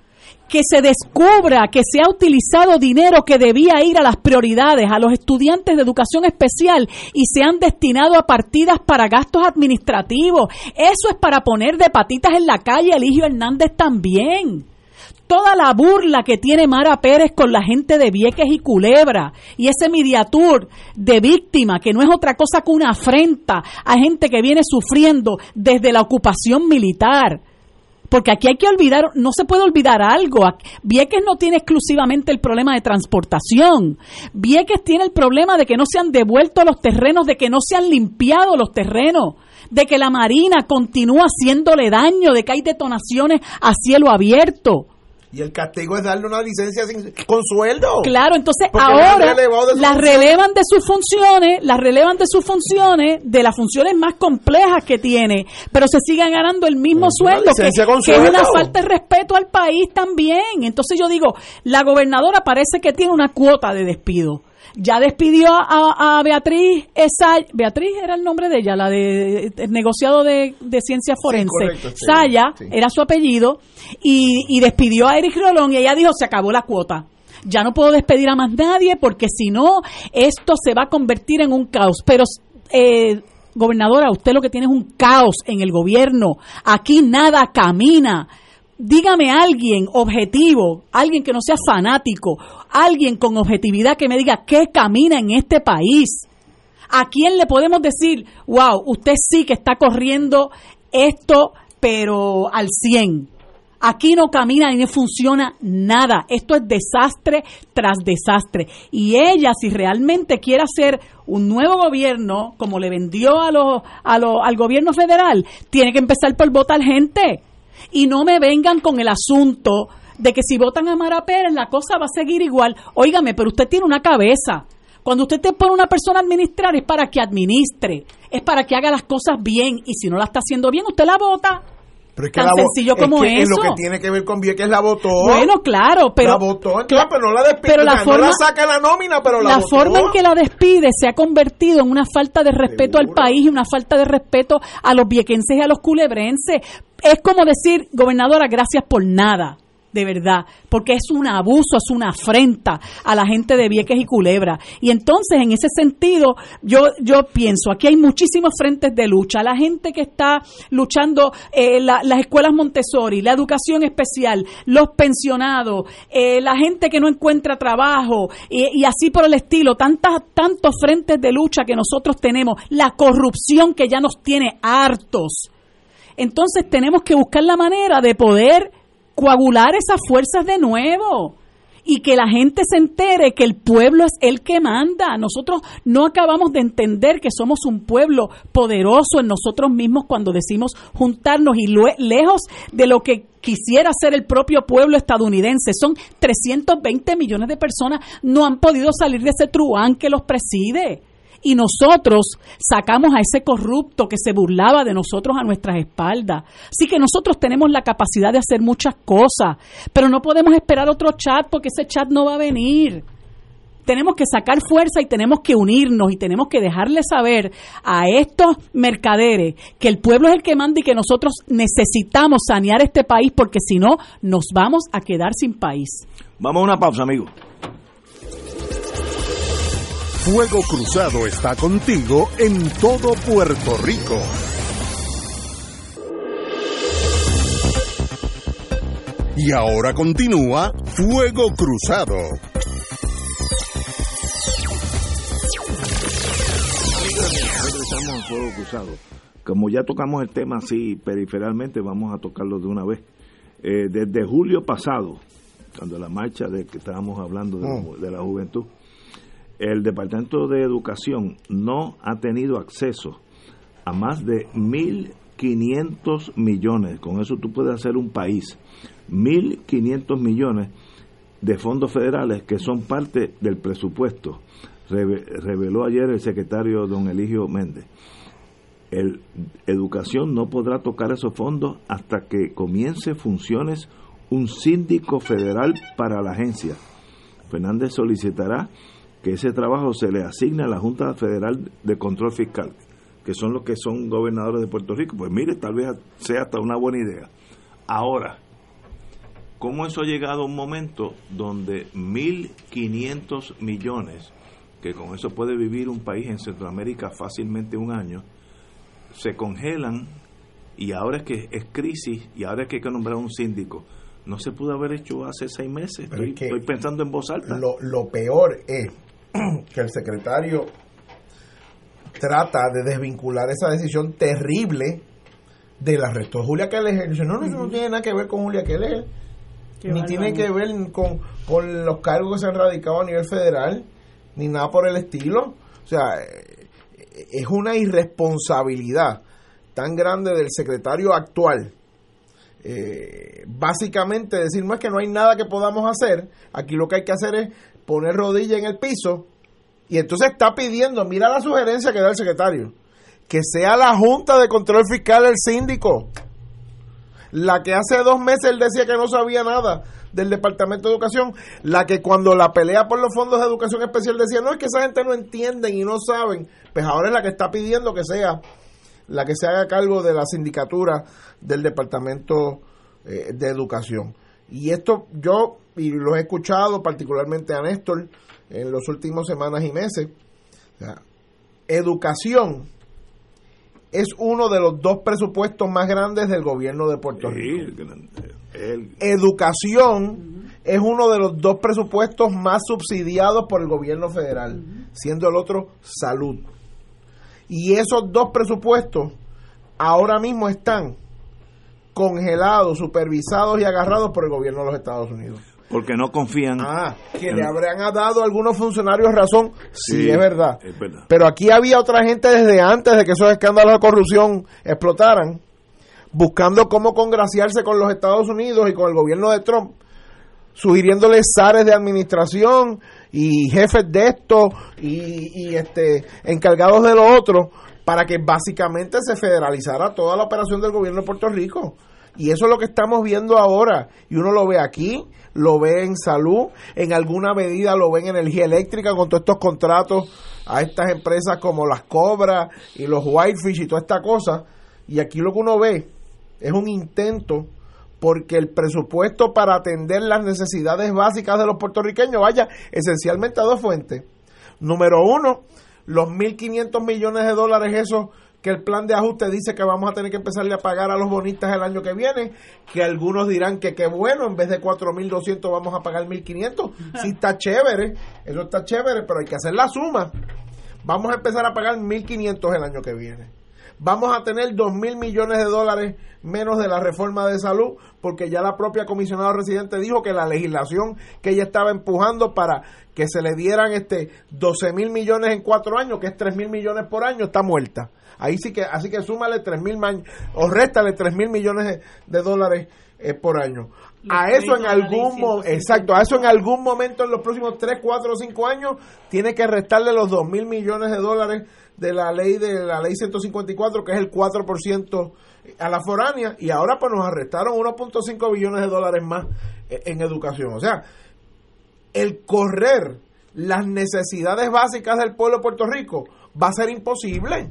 que se descubra que se ha utilizado dinero que debía ir a las prioridades, a los estudiantes de educación especial y se han destinado a partidas para gastos administrativos. Eso es para poner de patitas en la calle a Eligio Hernández también toda la burla que tiene Mara Pérez con la gente de Vieques y Culebra y ese mediatur de víctima que no es otra cosa que una afrenta a gente que viene sufriendo desde la ocupación militar. Porque aquí hay que olvidar, no se puede olvidar algo. Vieques no tiene exclusivamente el problema de transportación. Vieques tiene el problema de que no se han devuelto los terrenos, de que no se han limpiado los terrenos, de que la Marina continúa haciéndole daño, de que hay detonaciones a cielo abierto. Y el castigo es darle una licencia sin- con sueldo. Claro, entonces ahora las relevan de sus funciones, las relevan de sus funciones, de las funciones más complejas que tiene, pero se siguen ganando el mismo sueldo, que, que es una falta de respeto al país también. Entonces yo digo, la gobernadora parece que tiene una cuota de despido. Ya despidió a, a Beatriz Saya, Beatriz era el nombre de ella, la de, el negociado de, de ciencias forenses. correcto, sí, Saya sí. era su apellido y, y despidió a Eric Rolón y ella dijo se acabó la cuota. Ya no puedo despedir a más nadie porque si no esto se va a convertir en un caos. Pero eh, gobernadora, usted lo que tiene es un caos en el gobierno. Aquí nada camina. Dígame alguien objetivo, alguien que no sea fanático, alguien con objetividad que me diga qué camina en este país. ¿A quién le podemos decir, wow, usted sí que está corriendo esto, pero al 100? Aquí no camina y no funciona nada. Esto es desastre tras desastre. Y ella, si realmente quiere hacer un nuevo gobierno, como le vendió a los, a al gobierno federal, tiene que empezar por votar gente. Y no me vengan con el asunto de que si votan a Mara Pérez, la cosa va a seguir igual. Óigame, pero usted tiene una cabeza. Cuando usted te pone una persona a administrar es para que administre, es para que haga las cosas bien y si no la está haciendo bien, usted la vota. Pero es que Tan la sencillo es como que en lo eso. que tiene que ver con Vieques la votó. Bueno, claro, pero la votó, entonces, pero no la despide. pero la o sea, forma- no la saca la nómina, pero la, la votó. forma en que la despide se ha convertido en una falta de respeto al Seguro. país y una falta de respeto a los viequenses y a los culebrenses. Es como decir, gobernadora, gracias por nada. De verdad, porque es un abuso, es una afrenta a la gente de Vieques y Culebra. Y entonces, en ese sentido, yo, yo pienso, aquí hay muchísimos frentes de lucha. La gente que está luchando, eh, las escuelas Montessori, la educación especial, los pensionados, eh, la gente que no encuentra trabajo, y así por el estilo, tantas, tantos frentes de lucha que nosotros tenemos, la corrupción que ya nos tiene hartos. Entonces tenemos que buscar la manera de poder coagular esas fuerzas de nuevo y que la gente se entere que el pueblo es el que manda. Nosotros no acabamos de entender que somos un pueblo poderoso en nosotros mismos cuando decimos juntarnos y lejos de lo que quisiera ser el propio pueblo estadounidense. Son 320 millones de personas, no han podido salir de ese truán que los preside y nosotros sacamos a ese corrupto que se burlaba de nosotros a nuestras espaldas. Así que nosotros tenemos la capacidad de hacer muchas cosas, pero no podemos esperar otro chat porque ese chat no va a venir. Tenemos que sacar fuerza y tenemos que unirnos y tenemos que dejarle saber a estos mercaderes que el pueblo es el que manda y que nosotros necesitamos sanear este país porque si no nos vamos a quedar sin país. Vamos a una pausa, amigos. Fuego Cruzado está contigo en todo Puerto Rico. Y ahora continúa Fuego Cruzado. Regresamos Fuego Cruzado. Como ya tocamos el tema así periferalmente, vamos a tocarlo de una vez. Eh, desde julio pasado, cuando la marcha de que estábamos hablando de la mm. juventud, el Departamento de Educación no ha tenido acceso a más de 1.500 millones, con eso tú puedes hacer un país, 1.500 millones de fondos federales que son parte del presupuesto, reveló ayer el secretario don Eligio Méndez. El, educación no podrá tocar esos fondos hasta que comience funciones un síndico federal para la agencia. Fernández solicitará que ese trabajo se le asigna a la Junta Federal de Control Fiscal, que son los que son gobernadores de Puerto Rico. Pues mire, tal vez sea hasta una buena idea. Ahora, ¿cómo eso ha llegado a un momento donde 1.500 millones, que con eso puede vivir un país en Centroamérica fácilmente un año, se congelan y ahora es que es crisis y ahora es que hay que nombrar un síndico? No se pudo haber hecho hace seis meses. Estoy, estoy, pensando en voz alta. Lo, lo peor es que el secretario trata de desvincular esa decisión terrible del arresto de Julia Keller. Dice, no, no, eso no tiene nada que ver con Julia Keller, ni tiene que ver con, con los cargos que se han radicado a nivel federal, ni nada por el estilo. O sea, eh, es una irresponsabilidad tan grande del secretario actual. Eh, básicamente decir, no es que no hay nada que podamos hacer, aquí lo que hay que hacer es poner rodilla en el piso y entonces está pidiendo, mira la sugerencia que da el secretario, que sea la Junta de Control Fiscal el síndico, la que hace dos meses él decía que no sabía nada del Departamento de Educación, la que cuando la pelea por los fondos de educación especial decía, no, es que esa gente no entienden y no saben, pues ahora es la que está pidiendo que sea la que se haga cargo de la sindicatura del Departamento eh, de Educación. Y esto yo, y lo he escuchado particularmente a Néstor en los últimos semanas y meses, educación es uno de los dos presupuestos más grandes del gobierno de Puerto Rico. Educación es uno de los dos presupuestos más subsidiados por el gobierno federal, siendo el otro salud. Y esos dos presupuestos ahora mismo están congelados, supervisados y agarrados por el gobierno de los Estados Unidos. Porque no confían. Ah, que le habrían dado a algunos funcionarios razón. Sí, es, verdad. es verdad. Pero aquí había otra gente desde antes de que esos escándalos de corrupción explotaran, buscando cómo congraciarse con los Estados Unidos y con el gobierno de Trump, sugiriéndoles zares de administración y jefes de esto y, y este encargados de lo otro para que básicamente se federalizara toda la operación del gobierno de Puerto Rico. Y eso es lo que estamos viendo ahora. Y uno lo ve aquí, lo ve en salud, en alguna medida lo ve en energía eléctrica con todos estos contratos a estas empresas como las Cobras y los Whitefish y toda esta cosa. Y aquí lo que uno ve es un intento porque el presupuesto para atender las necesidades básicas de los puertorriqueños vaya esencialmente a dos fuentes. Número uno, los 1.500 millones de dólares esos que el plan de ajuste dice que vamos a tener que empezarle a pagar a los bonistas el año que viene, que algunos dirán que qué bueno, en vez de 4.200 vamos a pagar 1.500. Sí está chévere, eso está chévere, pero hay que hacer la suma. Vamos a empezar a pagar 1.500 el año que viene. Vamos a tener 2.000 millones de dólares menos de la reforma de salud, porque ya la propia comisionada residente dijo que la legislación que ella estaba empujando para que se le dieran este 12 mil millones en cuatro años, que es 3 mil millones por año, está muerta. Ahí sí que, así que súmale 3 mil o réstale 3 mil millones de, dólares eh, por año. A eso en algún exacto, a eso en algún momento en los próximos 3, 4 o 5 años tiene que restarle los 2 mil millones de dólares de la ley de la ley 154 que es el 4% a la foránea y ahora pues nos arrestaron 1.5 billones de dólares más eh, en educación. O sea, el correr las necesidades básicas del pueblo de Puerto Rico va a ser imposible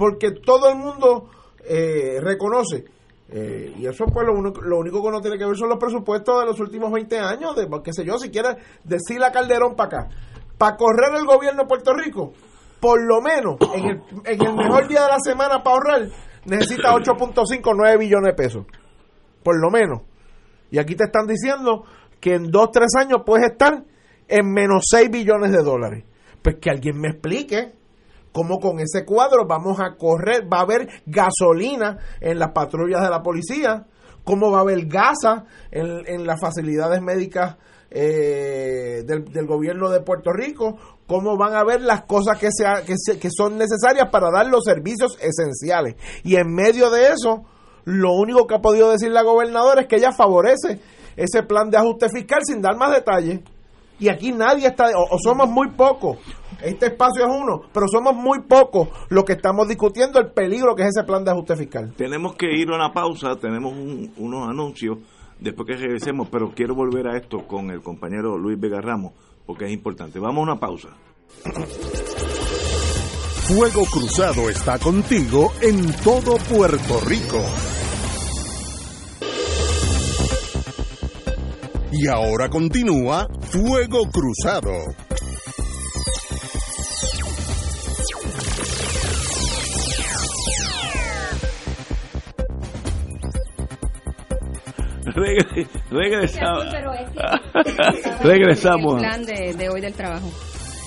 porque todo el mundo eh, reconoce. Eh, y eso pues lo único, lo único que no tiene que ver son los presupuestos de los últimos 20 años, de qué sé yo, si quiere decir la Calderón para acá. Para correr el gobierno de Puerto Rico, por lo menos en el, en el mejor día de la semana para ahorrar, necesita 8.5, 9 billones de pesos. Por lo menos. Y aquí te están diciendo que en 2, 3 años puedes estar en menos 6 billones de dólares. Pues que alguien me explique cómo con ese cuadro vamos a correr, va a haber gasolina en las patrullas de la policía, cómo va a haber gasa en, las facilidades médicas eh, del, gobierno de Puerto Rico, cómo van a ver las cosas que, sea, que, que son necesarias para dar los servicios esenciales. Y en medio de eso, lo único que ha podido decir la gobernadora es que ella favorece ese plan de ajuste fiscal sin dar más detalles. Y aquí nadie está, o somos muy pocos, este espacio es uno, pero somos muy pocos los que estamos discutiendo el peligro que es ese plan de ajuste fiscal. Tenemos que ir a una pausa, tenemos unos anuncios después que regresemos, pero quiero volver a esto con el compañero Luis Vega Ramos, porque es importante. Vamos a una pausa. Fuego Cruzado está contigo en todo Puerto Rico. Y ahora continúa Fuego Cruzado. Regresamos. regresamos. El plan de, hoy del trabajo.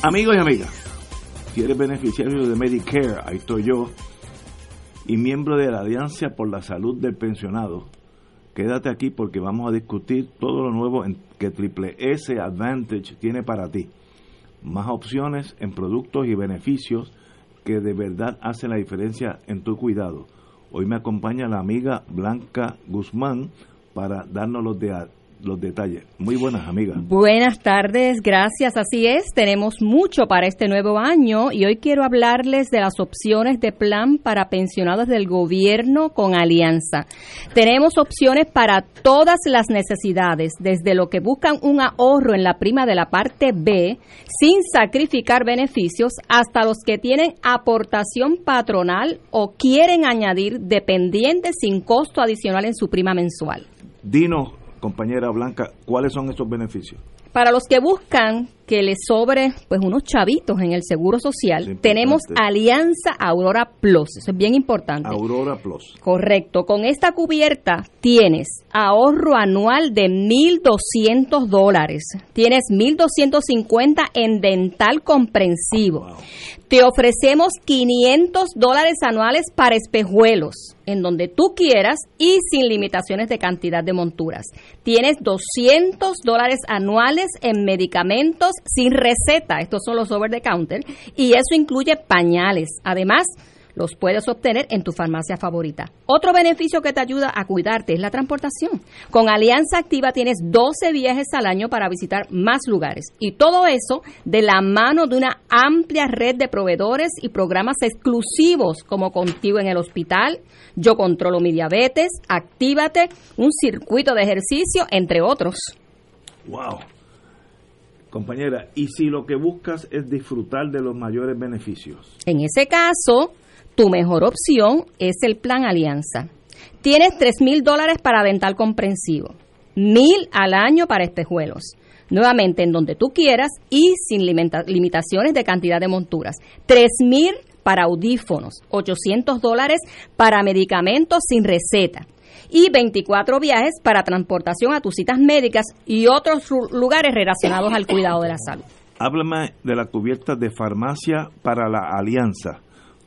Amigos y amigas, si eres beneficiario de Medicare, ahí estoy yo, y miembro de la Alianza por la Salud del Pensionado, quédate aquí porque vamos a discutir todo lo nuevo que Triple S Advantage tiene para ti. Más opciones en productos y beneficios que de verdad hacen la diferencia en tu cuidado. Hoy me acompaña la amiga Blanca Guzmán, para darnos los, de, los detalles. Muy buenas, amigas. Buenas tardes, gracias. Así es, tenemos mucho para este nuevo año y hoy quiero hablarles de las opciones de plan para pensionados del gobierno con Alianza. Tenemos opciones para todas las necesidades, desde lo que buscan un ahorro en la prima de la parte B sin sacrificar beneficios hasta los que tienen aportación patronal o quieren añadir dependientes sin costo adicional en su prima mensual. Dinos, compañera Blanca, ¿cuáles son estos beneficios? Para los que buscan que les sobre pues unos chavitos en el seguro social, tenemos Alianza Aurora Plus, eso es bien importante. Aurora Plus. Correcto, con esta cubierta tienes ahorro anual de 1.200 dólares, tienes 1.250 en dental comprensivo, te ofrecemos 500 dólares anuales para espejuelos, en donde tú quieras y sin limitaciones de cantidad de monturas. Tienes 200 dólares anuales en medicamentos sin receta, estos son los over the counter, y eso incluye pañales. Además, los puedes obtener en tu farmacia favorita. Otro beneficio que te ayuda a cuidarte es la transportación. Con Alianza Activa tienes 12 viajes al año para visitar más lugares. Y todo eso de la mano de una amplia red de proveedores y programas exclusivos como Contigo en el Hospital, Yo Controlo Mi Diabetes, Actívate, un circuito de ejercicio, entre otros. ¡Wow! Compañera, ¿y si lo que buscas es disfrutar de los mayores beneficios? En ese caso, tu mejor opción es el Plan Alianza. Tienes tres mil dólares para dental comprensivo, mil al año para espejuelos. Nuevamente en donde tú quieras y sin limitaciones de cantidad de monturas. Tres mil para audífonos, 800 dólares para medicamentos sin receta y 24 viajes para transportación a tus citas médicas y otros lugares relacionados al cuidado de la salud. Háblame de la cubierta de farmacia para la alianza.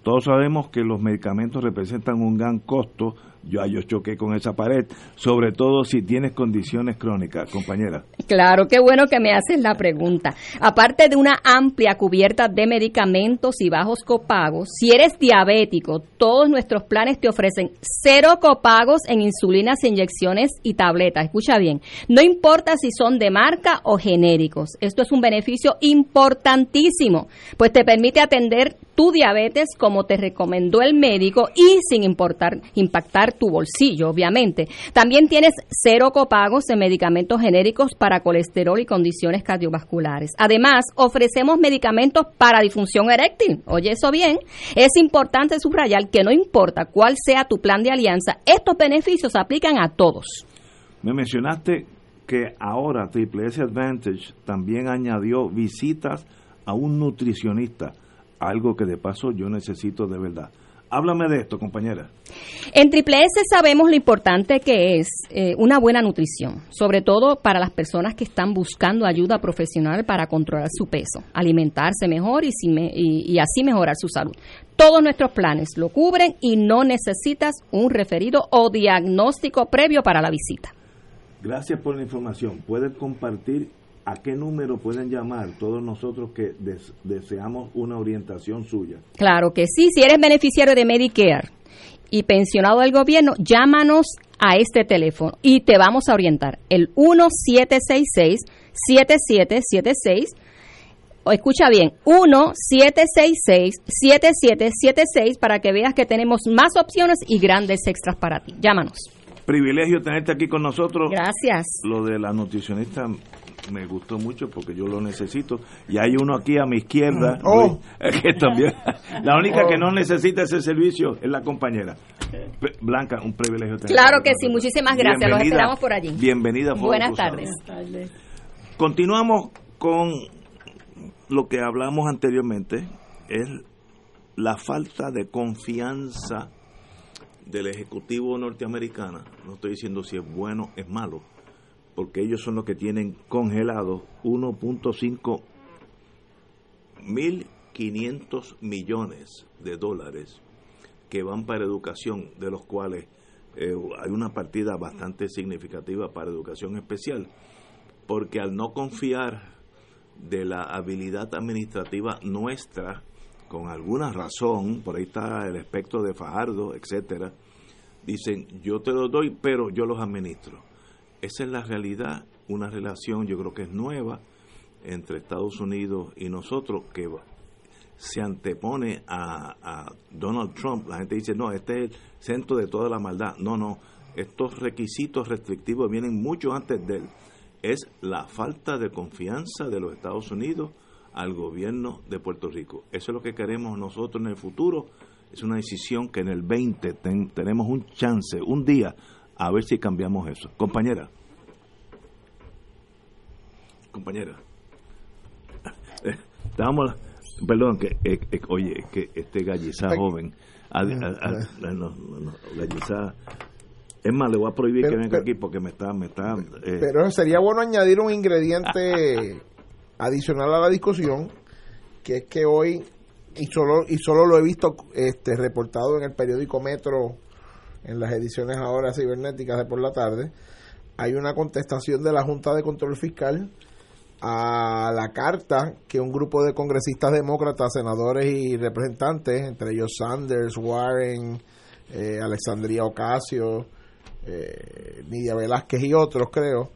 Todos sabemos que los medicamentos representan un gran costo yo, yo choqué con esa pared, sobre todo si tienes condiciones crónicas, compañera. Claro, qué bueno que me haces la pregunta. Aparte de una amplia cubierta de medicamentos y bajos copagos, si eres diabético, todos nuestros planes te ofrecen cero copagos en insulinas, inyecciones y tabletas. Escucha bien, no importa si son de marca o genéricos. Esto es un beneficio importantísimo, pues te permite atender tu diabetes como te recomendó el médico y sin importar, impactar tu bolsillo, obviamente. También tienes cero copagos de medicamentos genéricos para colesterol y condiciones cardiovasculares. Además, ofrecemos medicamentos para disfunción eréctil. Oye, eso bien. Es importante subrayar que no importa cuál sea tu plan de alianza, estos beneficios aplican a todos. Me mencionaste que ahora Triple S Advantage también añadió visitas a un nutricionista algo que de paso yo necesito de verdad. Háblame de esto, compañera. En Triple S sabemos lo importante que es eh, una buena nutrición, sobre todo para las personas que están buscando ayuda profesional para controlar su peso, alimentarse mejor y, y así mejorar su salud. Todos nuestros planes lo cubren y no necesitas un referido o diagnóstico previo para la visita. Gracias por la información. Pueden compartir ¿a qué número pueden llamar todos nosotros que deseamos una orientación suya? Claro que sí, si eres beneficiario de Medicare y pensionado del gobierno, llámanos a este teléfono y te vamos a orientar. El 1766-7776. O escucha bien, 1-766-7776 para que veas que tenemos más opciones y grandes extras para ti. Llámanos. Privilegio tenerte aquí con nosotros. Gracias. Lo de la nutricionista me gustó mucho porque yo lo necesito. Y hay uno aquí a mi izquierda, mm. oh. que también. La única que no necesita ese servicio es la compañera. Blanca, un privilegio. Claro que sí, muchísimas gracias. Los esperamos por allí. Bienvenida. Buenas tardes. Continuamos con lo que hablamos anteriormente, es la falta de confianza del Ejecutivo norteamericano. No estoy diciendo si es bueno, es malo porque ellos son los que tienen congelado 1.5 mil 500 millones de dólares que van para educación, de los cuales eh, hay una partida bastante significativa para educación especial, porque al no confiar de la habilidad administrativa nuestra, con alguna razón, por ahí está el espectro de Fajardo, etcétera, dicen yo te lo doy, pero yo los administro esa es la realidad, una relación yo creo que es nueva entre Estados Unidos y nosotros que se antepone a, Donald Trump. La gente dice, no, este es el centro de toda la maldad. No, no, estos requisitos restrictivos vienen mucho antes de él. Es la falta de confianza de los Estados Unidos al gobierno de Puerto Rico. Eso es lo que queremos nosotros en el futuro. Es una decisión que en el 20 tenemos un chance, un día, a ver si cambiamos eso. Compañera. Compañera. Estábamos, perdón, que, eh, eh, oye, que este gallizá joven, a, es más, le voy a prohibir que venga aquí porque me está... Me está eh. Pero sería bueno añadir un ingrediente adicional a la discusión, que es que hoy, y solo, y solo lo he visto este reportado en el periódico Metro en las ediciones ahora cibernéticas de por la tarde, hay una contestación de la Junta de Control Fiscal a la carta que un grupo de congresistas demócratas, senadores y representantes, entre ellos Sanders, Warren, eh, Alexandria Ocasio, eh, Nidia Velázquez y otros, creo,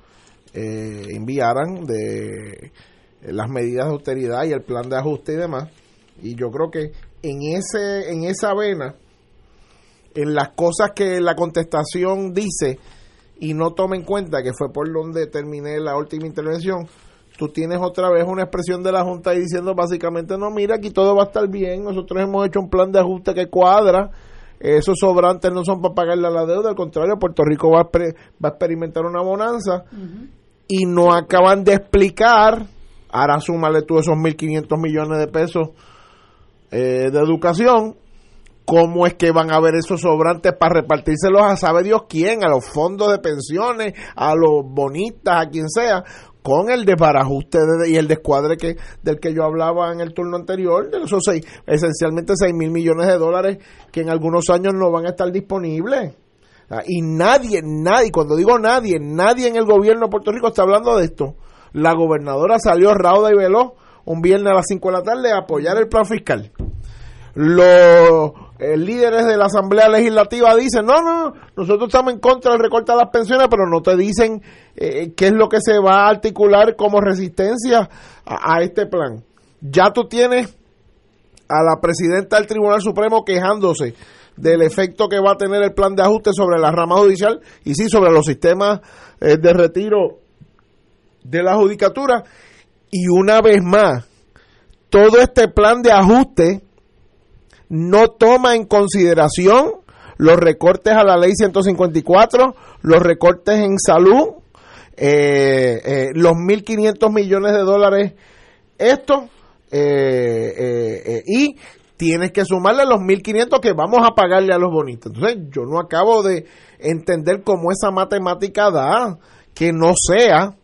eh, enviaran de las medidas de austeridad y el plan de ajuste y demás. Y yo creo que en ese en esa vena en las cosas que la contestación dice y no toma en cuenta que fue por donde terminé la última intervención, tú tienes otra vez una expresión de la Junta diciendo básicamente, no, mira, aquí todo va a estar bien, nosotros hemos hecho un plan de ajuste que cuadra, esos sobrantes no son para pagarle a la deuda, al contrario, Puerto Rico va a, va a experimentar una bonanza y no acaban de explicar, ahora súmale tú esos 1.500 millones de pesos eh, de educación, cómo es que van a haber esos sobrantes para repartírselos a sabe Dios quién, a los fondos de pensiones, a los bonistas, a quien sea, con el desbarajuste y el descuadre que del que yo hablaba en el turno anterior, de esos seis, esencialmente 6 mil millones de dólares que en algunos años no van a estar disponibles. Y nadie, nadie, cuando digo nadie, nadie en el gobierno de Puerto Rico está hablando de esto. La gobernadora salió rauda y veloz un viernes a las 5 de la tarde a apoyar el plan fiscal. Los eh, líderes de la Asamblea Legislativa dicen, no, no, nosotros estamos en contra del recorte de las pensiones, pero no te dicen eh, qué es lo que se va a articular como resistencia a, este plan. Ya tú tienes a la presidenta del Tribunal Supremo quejándose del efecto que va a tener el plan de ajuste sobre la rama judicial y sí sobre los sistemas eh, de retiro de la judicatura. Y una vez más, todo este plan de ajuste no toma en consideración los recortes a la ley 154, los recortes en salud, eh, eh, los 1.500 millones de dólares esto, eh, y tienes que sumarle los 1.500 que vamos a pagarle a los bonitos. Entonces yo no acabo de entender cómo esa matemática da que no sea,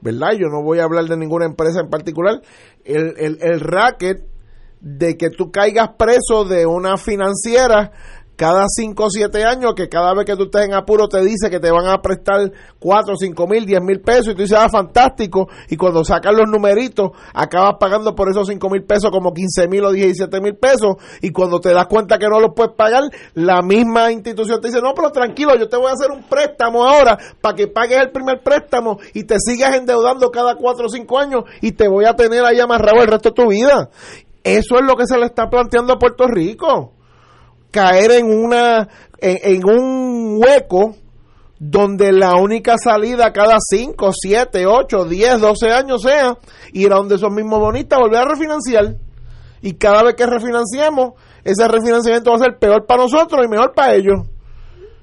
¿verdad? Yo no voy a hablar de ninguna empresa en particular, el, el, el racket de que tú caigas preso de una financiera cada 5 o 7 años, que cada vez que tú estés en apuro te dice que te van a prestar 4, 5 mil, 10 mil pesos y tú dices, ah, fantástico, y cuando sacas los numeritos, acabas pagando por esos 5 mil pesos como 15 mil o 17 mil pesos, y cuando te das cuenta que no los puedes pagar, la misma institución te dice, no, pero tranquilo, yo te voy a hacer un préstamo ahora para que pagues el primer préstamo y te sigas endeudando cada 4 o 5 años y te voy a tener ahí amarrado el resto de tu vida. Eso es lo que se le está planteando a Puerto Rico. Caer en una en, un hueco donde la única salida cada 5, 7, 8, 10, 12 años sea ir a donde esos mismos bonistas, volver a refinanciar. Y cada vez que refinanciemos, ese refinanciamiento va a ser peor para nosotros y mejor para ellos.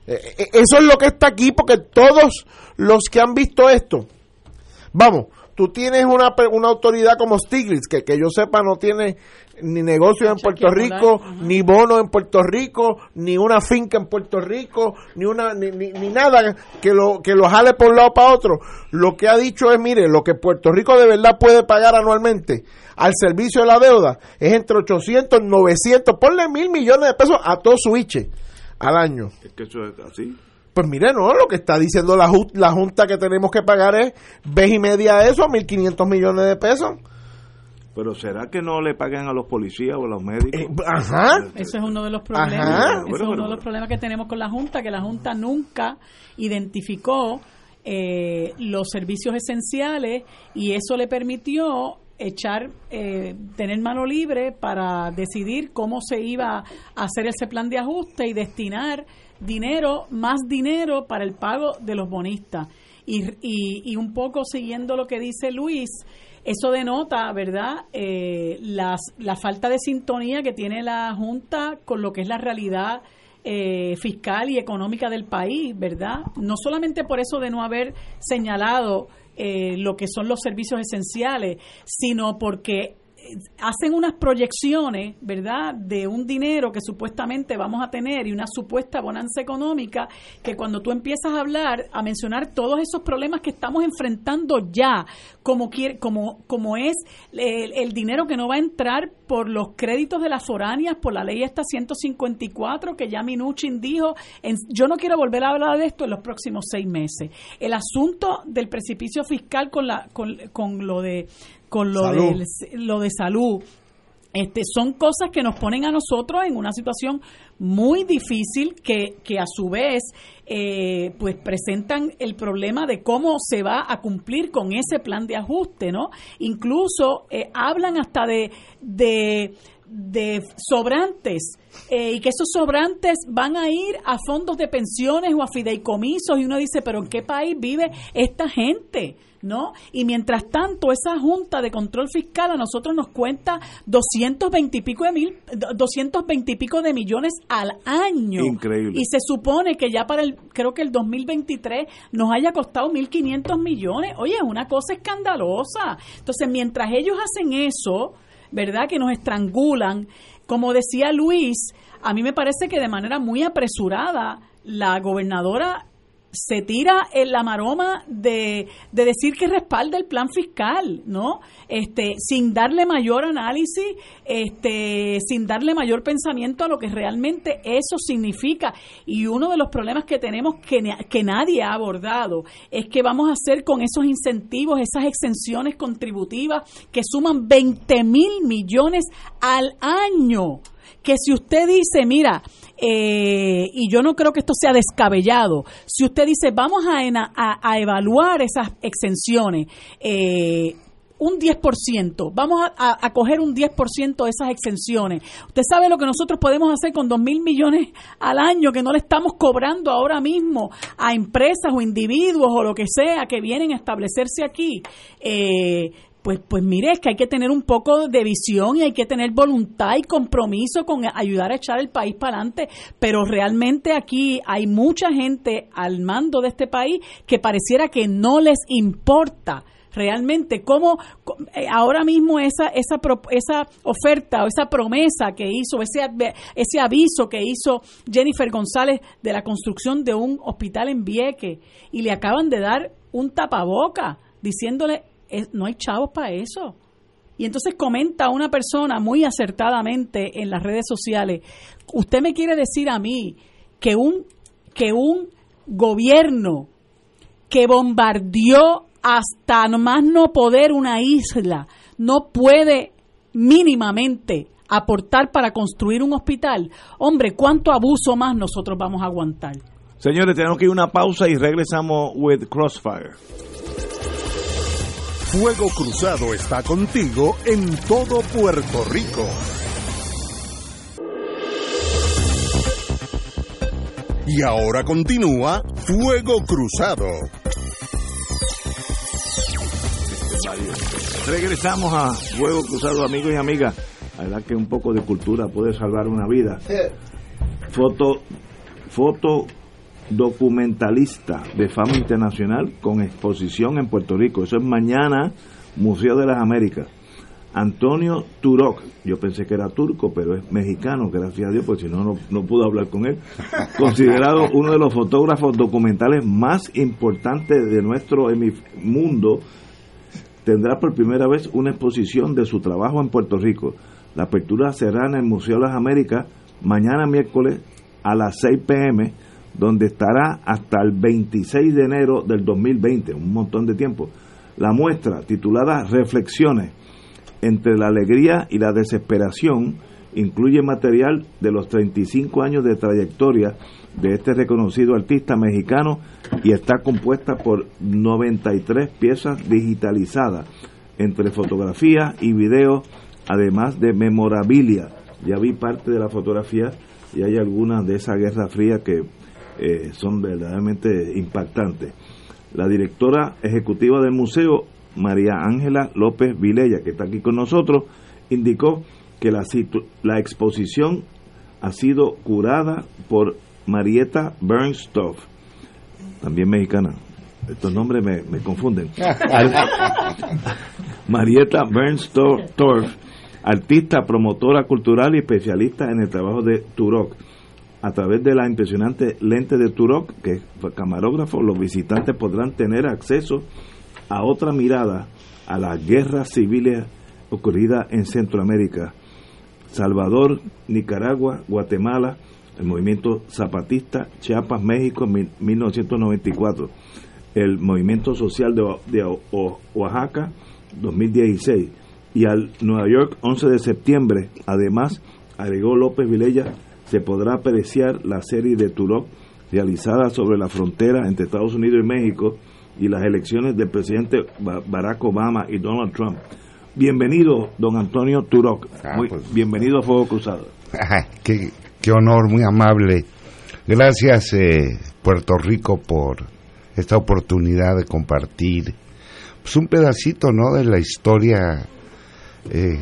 Eh, eh, eso es lo que está aquí, porque todos los que han visto esto, vamos, tú tienes una, una autoridad como Stiglitz, que, que yo sepa no tiene ni negocio en Puerto Rico, ni bono en Puerto Rico, ni una finca en Puerto Rico, ni una ni, ni, nada que lo que lo jale por un lado para otro. Lo que ha dicho es, mire, lo que Puerto Rico de verdad puede pagar anualmente al servicio de la deuda es entre 800 y 900, ponle mil millones de pesos a todo switch al año. Es que eso es así. Pues mire, no, lo que está diciendo la, la Junta que tenemos que pagar es vez y media de eso, 1.500 millones de pesos. Pero ¿será que no le pagan a los policías o a los médicos? Eh, ajá. Eso es uno de los problemas. Eso es uno de los problemas que tenemos con la Junta, que la Junta nunca identificó eh, los servicios esenciales y eso le permitió echar, eh, tener mano libre para decidir cómo se iba a hacer ese plan de ajuste y destinar dinero, más dinero para el pago de los bonistas. Y, y, un poco siguiendo lo que dice Luis, eso denota, ¿verdad?, eh, las, la falta de sintonía que tiene la Junta con lo que es la realidad eh, fiscal y económica del país, ¿verdad? No solamente por eso de no haber señalado eh, lo que son los servicios esenciales, sino porque hacen unas proyecciones, ¿verdad?, de un dinero que supuestamente vamos a tener y una supuesta bonanza económica, que cuando tú empiezas a hablar, a mencionar todos esos problemas que estamos enfrentando ya, como, como, como es el, dinero que no va a entrar por los créditos de las foráneas, por la ley esta 154, que ya Minuchin dijo, en, yo no quiero volver a hablar de esto en los próximos seis meses. El asunto del precipicio fiscal con, la, con, con lo de con lo, de, lo de salud. Este, son cosas que nos ponen a nosotros en una situación muy difícil que, que a su vez eh, pues presentan el problema de cómo se va a cumplir con ese plan de ajuste, ¿no? Incluso eh, hablan hasta de, de de sobrantes eh, y que esos sobrantes van a ir a fondos de pensiones o a fideicomisos y uno dice, pero ¿en qué país vive esta gente? ¿no? Y mientras tanto, esa Junta de Control Fiscal a nosotros nos cuenta 220 y pico de mil, 220 y pico de millones al año. Increíble. Y se supone que ya para el, creo que el 2023 nos haya costado 1.500 millones. Oye, es una cosa escandalosa. Entonces, mientras ellos hacen eso, ¿verdad? Que nos estrangulan, como decía Luis, a mí me parece que de manera muy apresurada la gobernadora se tira en la maroma de, de, decir que respalda el plan fiscal, ¿no? Este, sin darle mayor análisis, este, sin darle mayor pensamiento a lo que realmente eso significa. Y uno de los problemas que tenemos que, que nadie ha abordado es que vamos a hacer con esos incentivos, esas exenciones contributivas que suman 20 mil millones al año. Que si usted dice, mira, eh, y yo no creo que esto sea descabellado. Si usted dice, vamos a, evaluar esas exenciones, eh, un 10%, vamos a, a, coger un 10% de esas exenciones. Usted sabe lo que nosotros podemos hacer con 2 mil millones al año que no le estamos cobrando ahora mismo a empresas o individuos o lo que sea que vienen a establecerse aquí. Eh, pues, pues mire, es que hay que tener un poco de visión y hay que tener voluntad y compromiso con ayudar a echar el país para adelante, pero realmente aquí hay mucha gente al mando de este país que pareciera que no les importa realmente cómo eh, ahora mismo esa esa esa oferta o esa promesa que hizo ese ese aviso que hizo Jennifer González de la construcción de un hospital en Vieque y le acaban de dar un tapaboca diciéndole no hay chavos para eso. Y entonces comenta una persona muy acertadamente en las redes sociales, usted me quiere decir a mí que un, que un gobierno que bombardeó hasta más no poder una isla no puede mínimamente aportar para construir un hospital. Hombre, ¿cuánto abuso más nosotros vamos a aguantar? Señores, tenemos que ir a una pausa y regresamos with Crossfire. Fuego Cruzado está contigo en todo Puerto Rico. Y ahora continúa Fuego Cruzado. Regresamos a Fuego Cruzado, amigos y amigas. La verdad que un poco de cultura puede salvar una vida. Foto, foto documentalista de fama internacional con exposición en Puerto Rico. Eso es mañana, Museo de las Américas. Antonio Turok, yo pensé que era turco, pero es mexicano, gracias a Dios, porque si no, no, no pude hablar con él. Considerado uno de los fotógrafos documentales más importantes de nuestro mundo, tendrá por primera vez una exposición de su trabajo en Puerto Rico. La apertura será en el Museo de las Américas mañana miércoles a las 6 pm donde estará hasta el 26 de enero del 2020, un montón de tiempo. La muestra, titulada Reflexiones entre la alegría y la desesperación, incluye material de los 35 años de trayectoria de este reconocido artista mexicano y está compuesta por 93 piezas digitalizadas, entre fotografías y videos, además de memorabilia. Ya vi parte de la fotografía y hay algunas de esa Guerra Fría que eh, son verdaderamente impactantes. La directora ejecutiva del museo, María Ángela López Vilella, que está aquí con nosotros, indicó que la, la exposición ha sido curada por Marieta Bernstoff, también mexicana. Estos nombres me, me confunden. Marieta Bernstoff, artista, promotora cultural y especialista en el trabajo de Turok a través de la impresionante lente de Turok, que camarógrafo, los visitantes podrán tener acceso a otra mirada a las guerras civiles ocurridas en Centroamérica, Salvador, Nicaragua, Guatemala, el movimiento zapatista, Chiapas, México en 1994, el movimiento social de, Oaxaca, 2016, y al Nueva York, 11 de septiembre. Además, agregó López Vilella, se podrá apreciar la serie de Turok realizada sobre la frontera entre Estados Unidos y México y las elecciones del presidente Barack Obama y Donald Trump. Bienvenido, don Antonio Turoc. Ah, Muy- pues. Bienvenido a Fuego Cruzado. Qué honor, muy amable. Gracias, eh, Puerto Rico, por esta oportunidad de compartir pues, un pedacito, ¿no?, de la historia eh,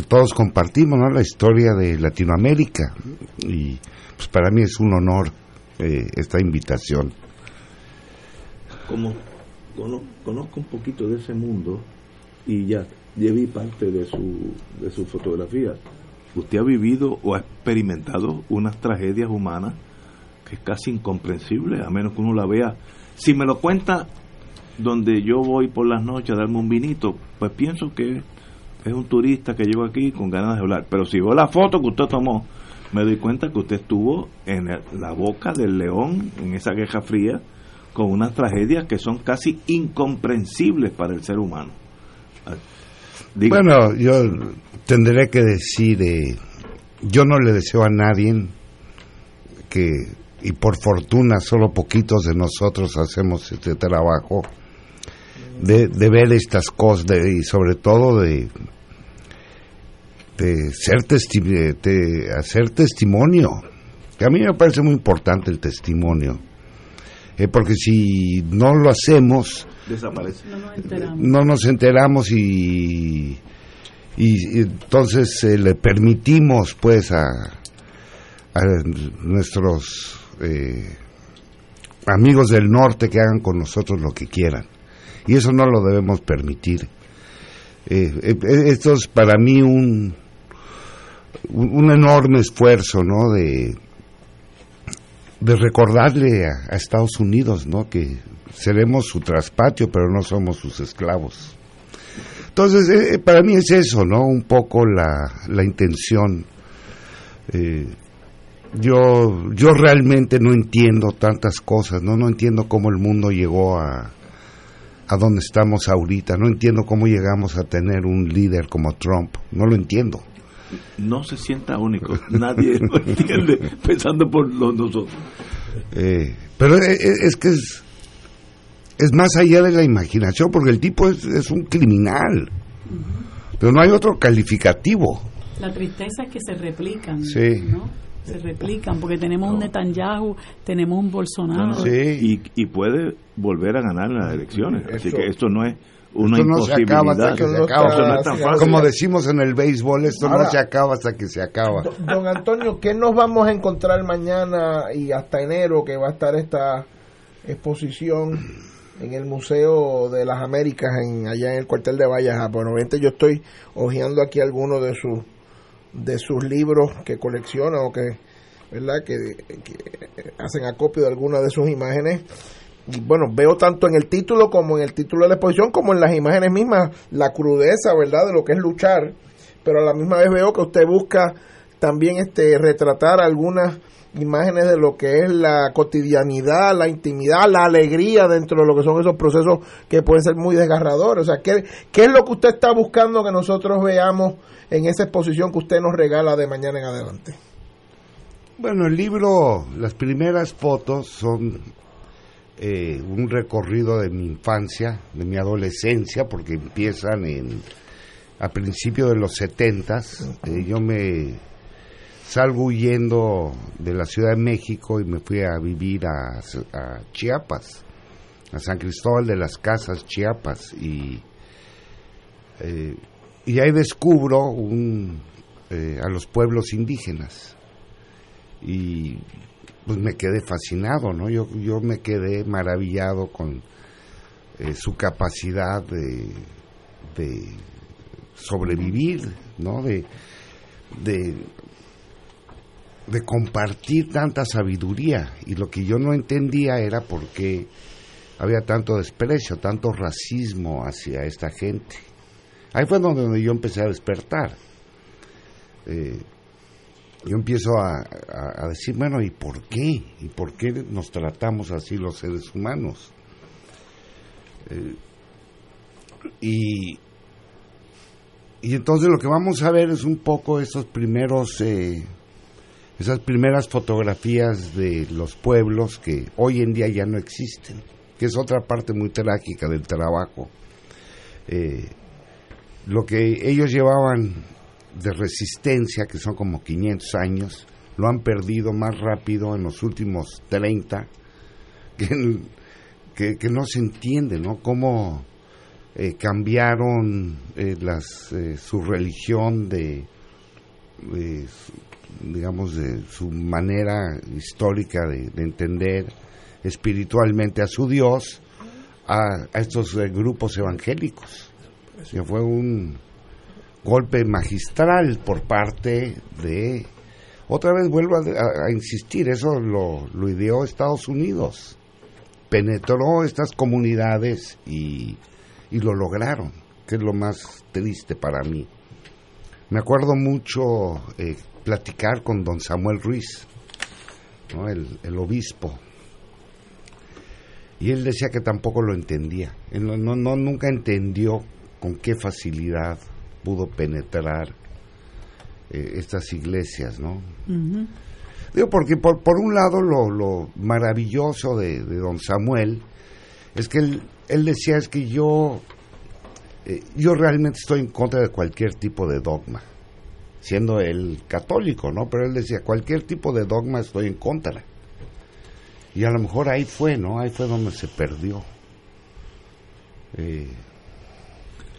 que todos compartimos, ¿no?, la historia de Latinoamérica. Y pues para mí es un honor eh, esta invitación. Como cono- conozco un poquito de ese mundo y ya, vi parte de su, de su fotografía. Usted ha vivido o ha experimentado unas tragedias humanas que es casi incomprensible, a menos que uno la vea. Si me lo cuenta donde yo voy por las noches a darme un vinito, pues pienso que es un turista que llegó aquí con ganas de hablar. Pero si veo la foto que usted tomó, me doy cuenta que usted estuvo en la boca del león en esa guerra fría con unas tragedias que son casi incomprensibles para el ser humano. Ah. Bueno, yo tendré que decir, eh, yo no le deseo a nadie que, y por fortuna solo poquitos de nosotros hacemos este trabajo, de, ver estas cosas y sobre todo de, de ser testi- de- de hacer testimonio. Que a mí me parece muy importante el testimonio, eh, porque si no lo hacemos, desaparece. No nos enteramos. no nos enteramos y, y, y entonces eh, le permitimos pues a, a nuestros eh, amigos del norte que hagan con nosotros lo que quieran y eso no lo debemos permitir Eh, eh, esto es para mí un, un enorme esfuerzo no de de recordarle a, a Estados Unidos no que seremos su traspatio, pero no somos sus esclavos. Entonces, eh, eh, para mí es eso, ¿no? Un poco la, la intención. Eh, yo, yo realmente no entiendo tantas cosas, ¿no? No entiendo cómo el mundo llegó a, a donde estamos ahorita, no entiendo cómo llegamos a tener un líder como Trump, no lo entiendo. No se sienta único, nadie lo entiende, pensando por los nosotros. Eh, pero e- e- es, que es, es más allá de la imaginación, porque el tipo es, es un criminal. Pero no hay otro calificativo. La tristeza es que se replican, Sí. ¿no? Se replican, porque tenemos un Netanyahu, tenemos un Bolsonaro. Sí. Y, y puede volver a ganar las elecciones. Así Eso- que esto no es una Esto no se acaba hasta que se acaba. Eso no es tan Sí, fácil. Como decimos en el béisbol, esto Ahora- no se acaba hasta que se acaba. Do- Don Antonio, ¿qué nos vamos a encontrar mañana y hasta enero que va a estar esta exposición en el Museo de las Américas en allá en el cuartel de Valleja? Bueno, obviamente yo estoy hojeando aquí algunos de sus de sus libros que colecciona o que verdad que, que hacen acopio de algunas de sus imágenes bueno, veo tanto en el título como en el título de la exposición como en las imágenes mismas la crudeza, ¿verdad?, de lo que es luchar, pero a la misma vez veo que usted busca también este retratar algunas imágenes de lo que es la cotidianidad, la intimidad, la alegría dentro de lo que son esos procesos que pueden ser muy desgarradores. O sea, ¿qué, qué es lo que usted está buscando que nosotros veamos en esa exposición que usted nos regala de mañana en adelante? Bueno, el libro, las primeras fotos son eh, un recorrido de mi infancia, de mi adolescencia, porque empiezan en a principios de los setentas. Eh, yo me salgo huyendo de la Ciudad de México y me fui a vivir a, a Chiapas, a San Cristóbal de las Casas, Chiapas, y eh, y ahí descubro un, eh, a los pueblos indígenas. Y pues me quedé fascinado, ¿no? Yo, yo me quedé maravillado con eh, su capacidad de, sobrevivir, ¿no? De, de, de compartir tanta sabiduría y lo que yo no entendía era por qué había tanto desprecio, tanto racismo hacia esta gente. Ahí fue donde yo empecé a despertar. Eh, yo empiezo a, a- decir, bueno, ¿y por qué? ¿Y por qué nos tratamos así los seres humanos? Eh, y, y entonces lo que vamos a ver es un poco esos primeros, eh, esas primeras fotografías de los pueblos que hoy en día ya no existen, que es otra parte muy trágica del trabajo. Eh, lo que ellos llevaban de resistencia, que son como 500 años, lo han perdido más rápido en los últimos 30, que, que, no se entiende, ¿no? Cómo eh, cambiaron eh, las, eh, su religión de, digamos, de su manera histórica de, entender espiritualmente a su Dios a, estos grupos evangélicos. que fue un golpe magistral por parte de... Otra vez vuelvo a, insistir, eso lo, ideó Estados Unidos. Penetró estas comunidades y y lo lograron, que es lo más triste para mí. Me acuerdo mucho eh, platicar con don Samuel Ruiz, el, obispo, y él decía que tampoco lo entendía, él no, no, nunca entendió con qué facilidad pudo penetrar eh, estas iglesias, ¿no? Digo, porque por, por un lado lo, lo maravilloso de, de, don Samuel es que él, él decía es que yo, eh, yo realmente estoy en contra de cualquier tipo de dogma, siendo él católico, ¿no? Pero él decía, cualquier tipo de dogma estoy en contra. Y a lo mejor ahí fue, ¿no? Ahí fue donde se perdió. Eh,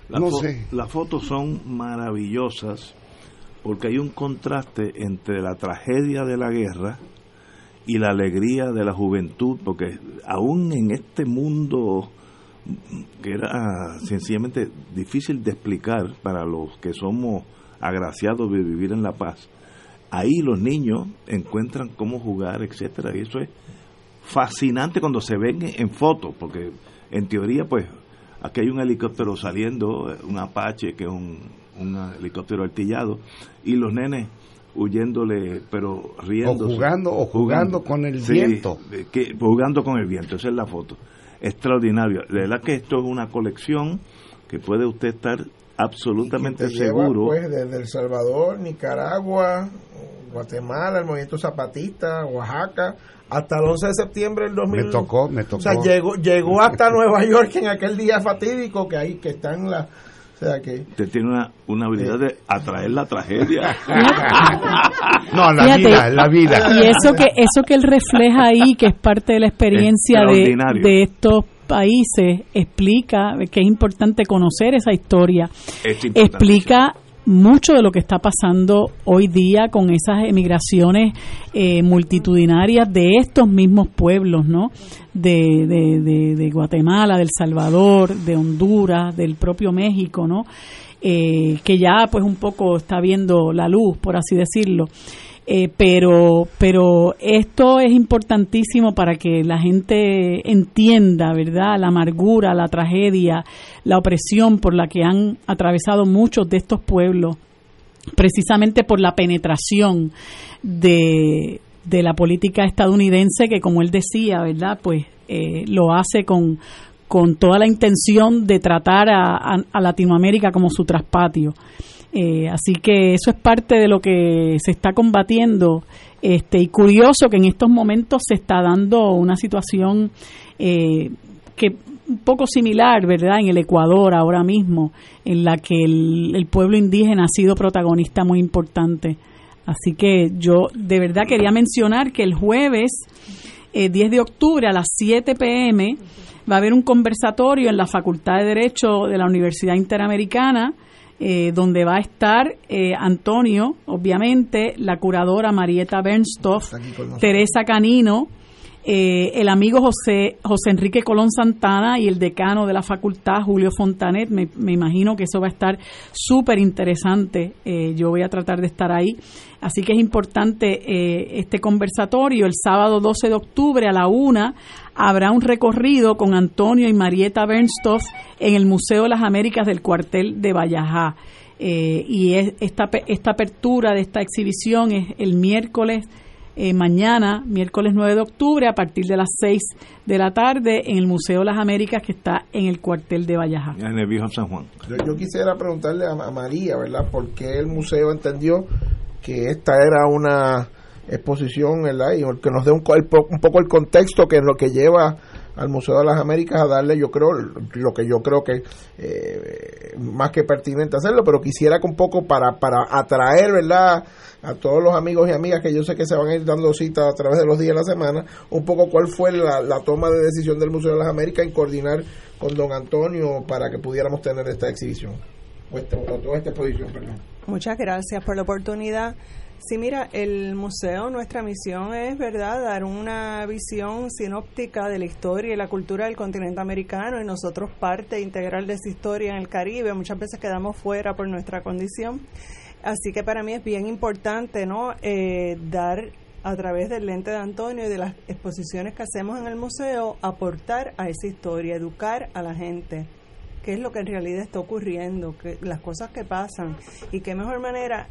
no sé. Las fotos son maravillosas porque hay un contraste entre la tragedia de la guerra y la alegría de la juventud, porque aún en este mundo que era sencillamente difícil de explicar para los que somos agraciados de vivir en la paz, ahí los niños encuentran cómo jugar, etcétera, y eso es fascinante cuando se ven en fotos, porque en teoría pues aquí hay un helicóptero saliendo, un Apache que es un, un helicóptero artillado, y los nenes huyéndole, pero riendo. O jugando, o jugando, con el viento. Que, jugando con el viento, esa es la foto. Extraordinario. De verdad que esto es una colección que puede usted estar absolutamente seguro. pues desde El Salvador, Nicaragua, Guatemala, el movimiento zapatista, Oaxaca, hasta el 11 de septiembre del 2000. Me tocó, me tocó. O sea, llegó, llegó hasta Nueva York en aquel día fatídico que ahí que están las que... Usted tiene una, una habilidad de atraer la tragedia. no, la vida, la vida. Y eso que, eso que él refleja ahí, que es parte de la experiencia de, de estos países, explica que es importante conocer esa historia. Explica mucho de lo que está pasando hoy día con esas emigraciones eh, multitudinarias de estos mismos pueblos, ¿no? De, de, de, Guatemala, del Salvador, de Honduras, del propio México, ¿no? Eh, que ya pues un poco está viendo la luz, por así decirlo. Eh, pero, pero esto es importantísimo para que la gente entienda, ¿verdad?, la amargura, la tragedia, la opresión por la que han atravesado muchos de estos pueblos, precisamente por la penetración de, de la política estadounidense que, como él decía, ¿verdad?, pues eh, lo hace con, con toda la intención de tratar a, a Latinoamérica como su traspatio. Eh, así que eso es parte de lo que se está combatiendo. Este, y curioso que en estos momentos se está dando una situación eh, que un poco similar, ¿verdad?, en el Ecuador ahora mismo, en la que el, pueblo indígena ha sido protagonista muy importante. Así que yo de verdad quería mencionar que el jueves 10 eh, de octubre a las 7 pm va a haber un conversatorio en la Facultad de Derecho de la Universidad Interamericana eh, donde va a estar eh, Antonio, obviamente, la curadora Marieta Bernstoff, Teresa Canino, eh, el amigo José, José Enrique Colón Santana y el decano de la facultad, Julio Fontanet. Me, imagino que eso va a estar súper interesante. yo voy a tratar de estar ahí. Así que es importante este conversatorio. El sábado 12 de octubre a la una habrá un recorrido con Antonio y Marieta Bernstoff en el Museo de las Américas del cuartel de Vallajá. Eh, y esta, esta apertura de esta exhibición es el miércoles, eh, mañana, miércoles 9 de octubre, a partir de las 6 de la tarde, en el Museo de las Américas que está en el cuartel de Vallajá. En el viejo San Juan. Yo, quisiera preguntarle a, María, ¿verdad? ¿Por qué el museo entendió que esta era una exposición, ¿verdad? Y que nos dé un, un, poco el contexto que es lo que lleva al Museo de las Américas a darle, yo creo, lo que yo creo que eh, más que pertinente hacerlo, pero quisiera que un poco para, para atraer, ¿verdad? A todos los amigos y amigas que yo sé que se van a ir dando citas a través de los días de la semana, un poco cuál fue la, toma de decisión del Museo de las Américas en coordinar con don Antonio para que pudiéramos tener esta exhibición, o, este, toda esta exposición, perdón. Muchas gracias por la oportunidad. Sí, mira, el museo, nuestra misión es, ¿verdad?, dar una visión sinóptica de la historia y la cultura del continente americano y nosotros parte integral de esa historia en el Caribe. Muchas veces quedamos fuera por nuestra condición. Así que para mí es bien importante, ¿no?, eh, dar a través del lente de Antonio y de las exposiciones que hacemos en el museo, aportar a esa historia, educar a la gente qué es lo que en realidad está ocurriendo, que, las cosas que pasan y qué mejor manera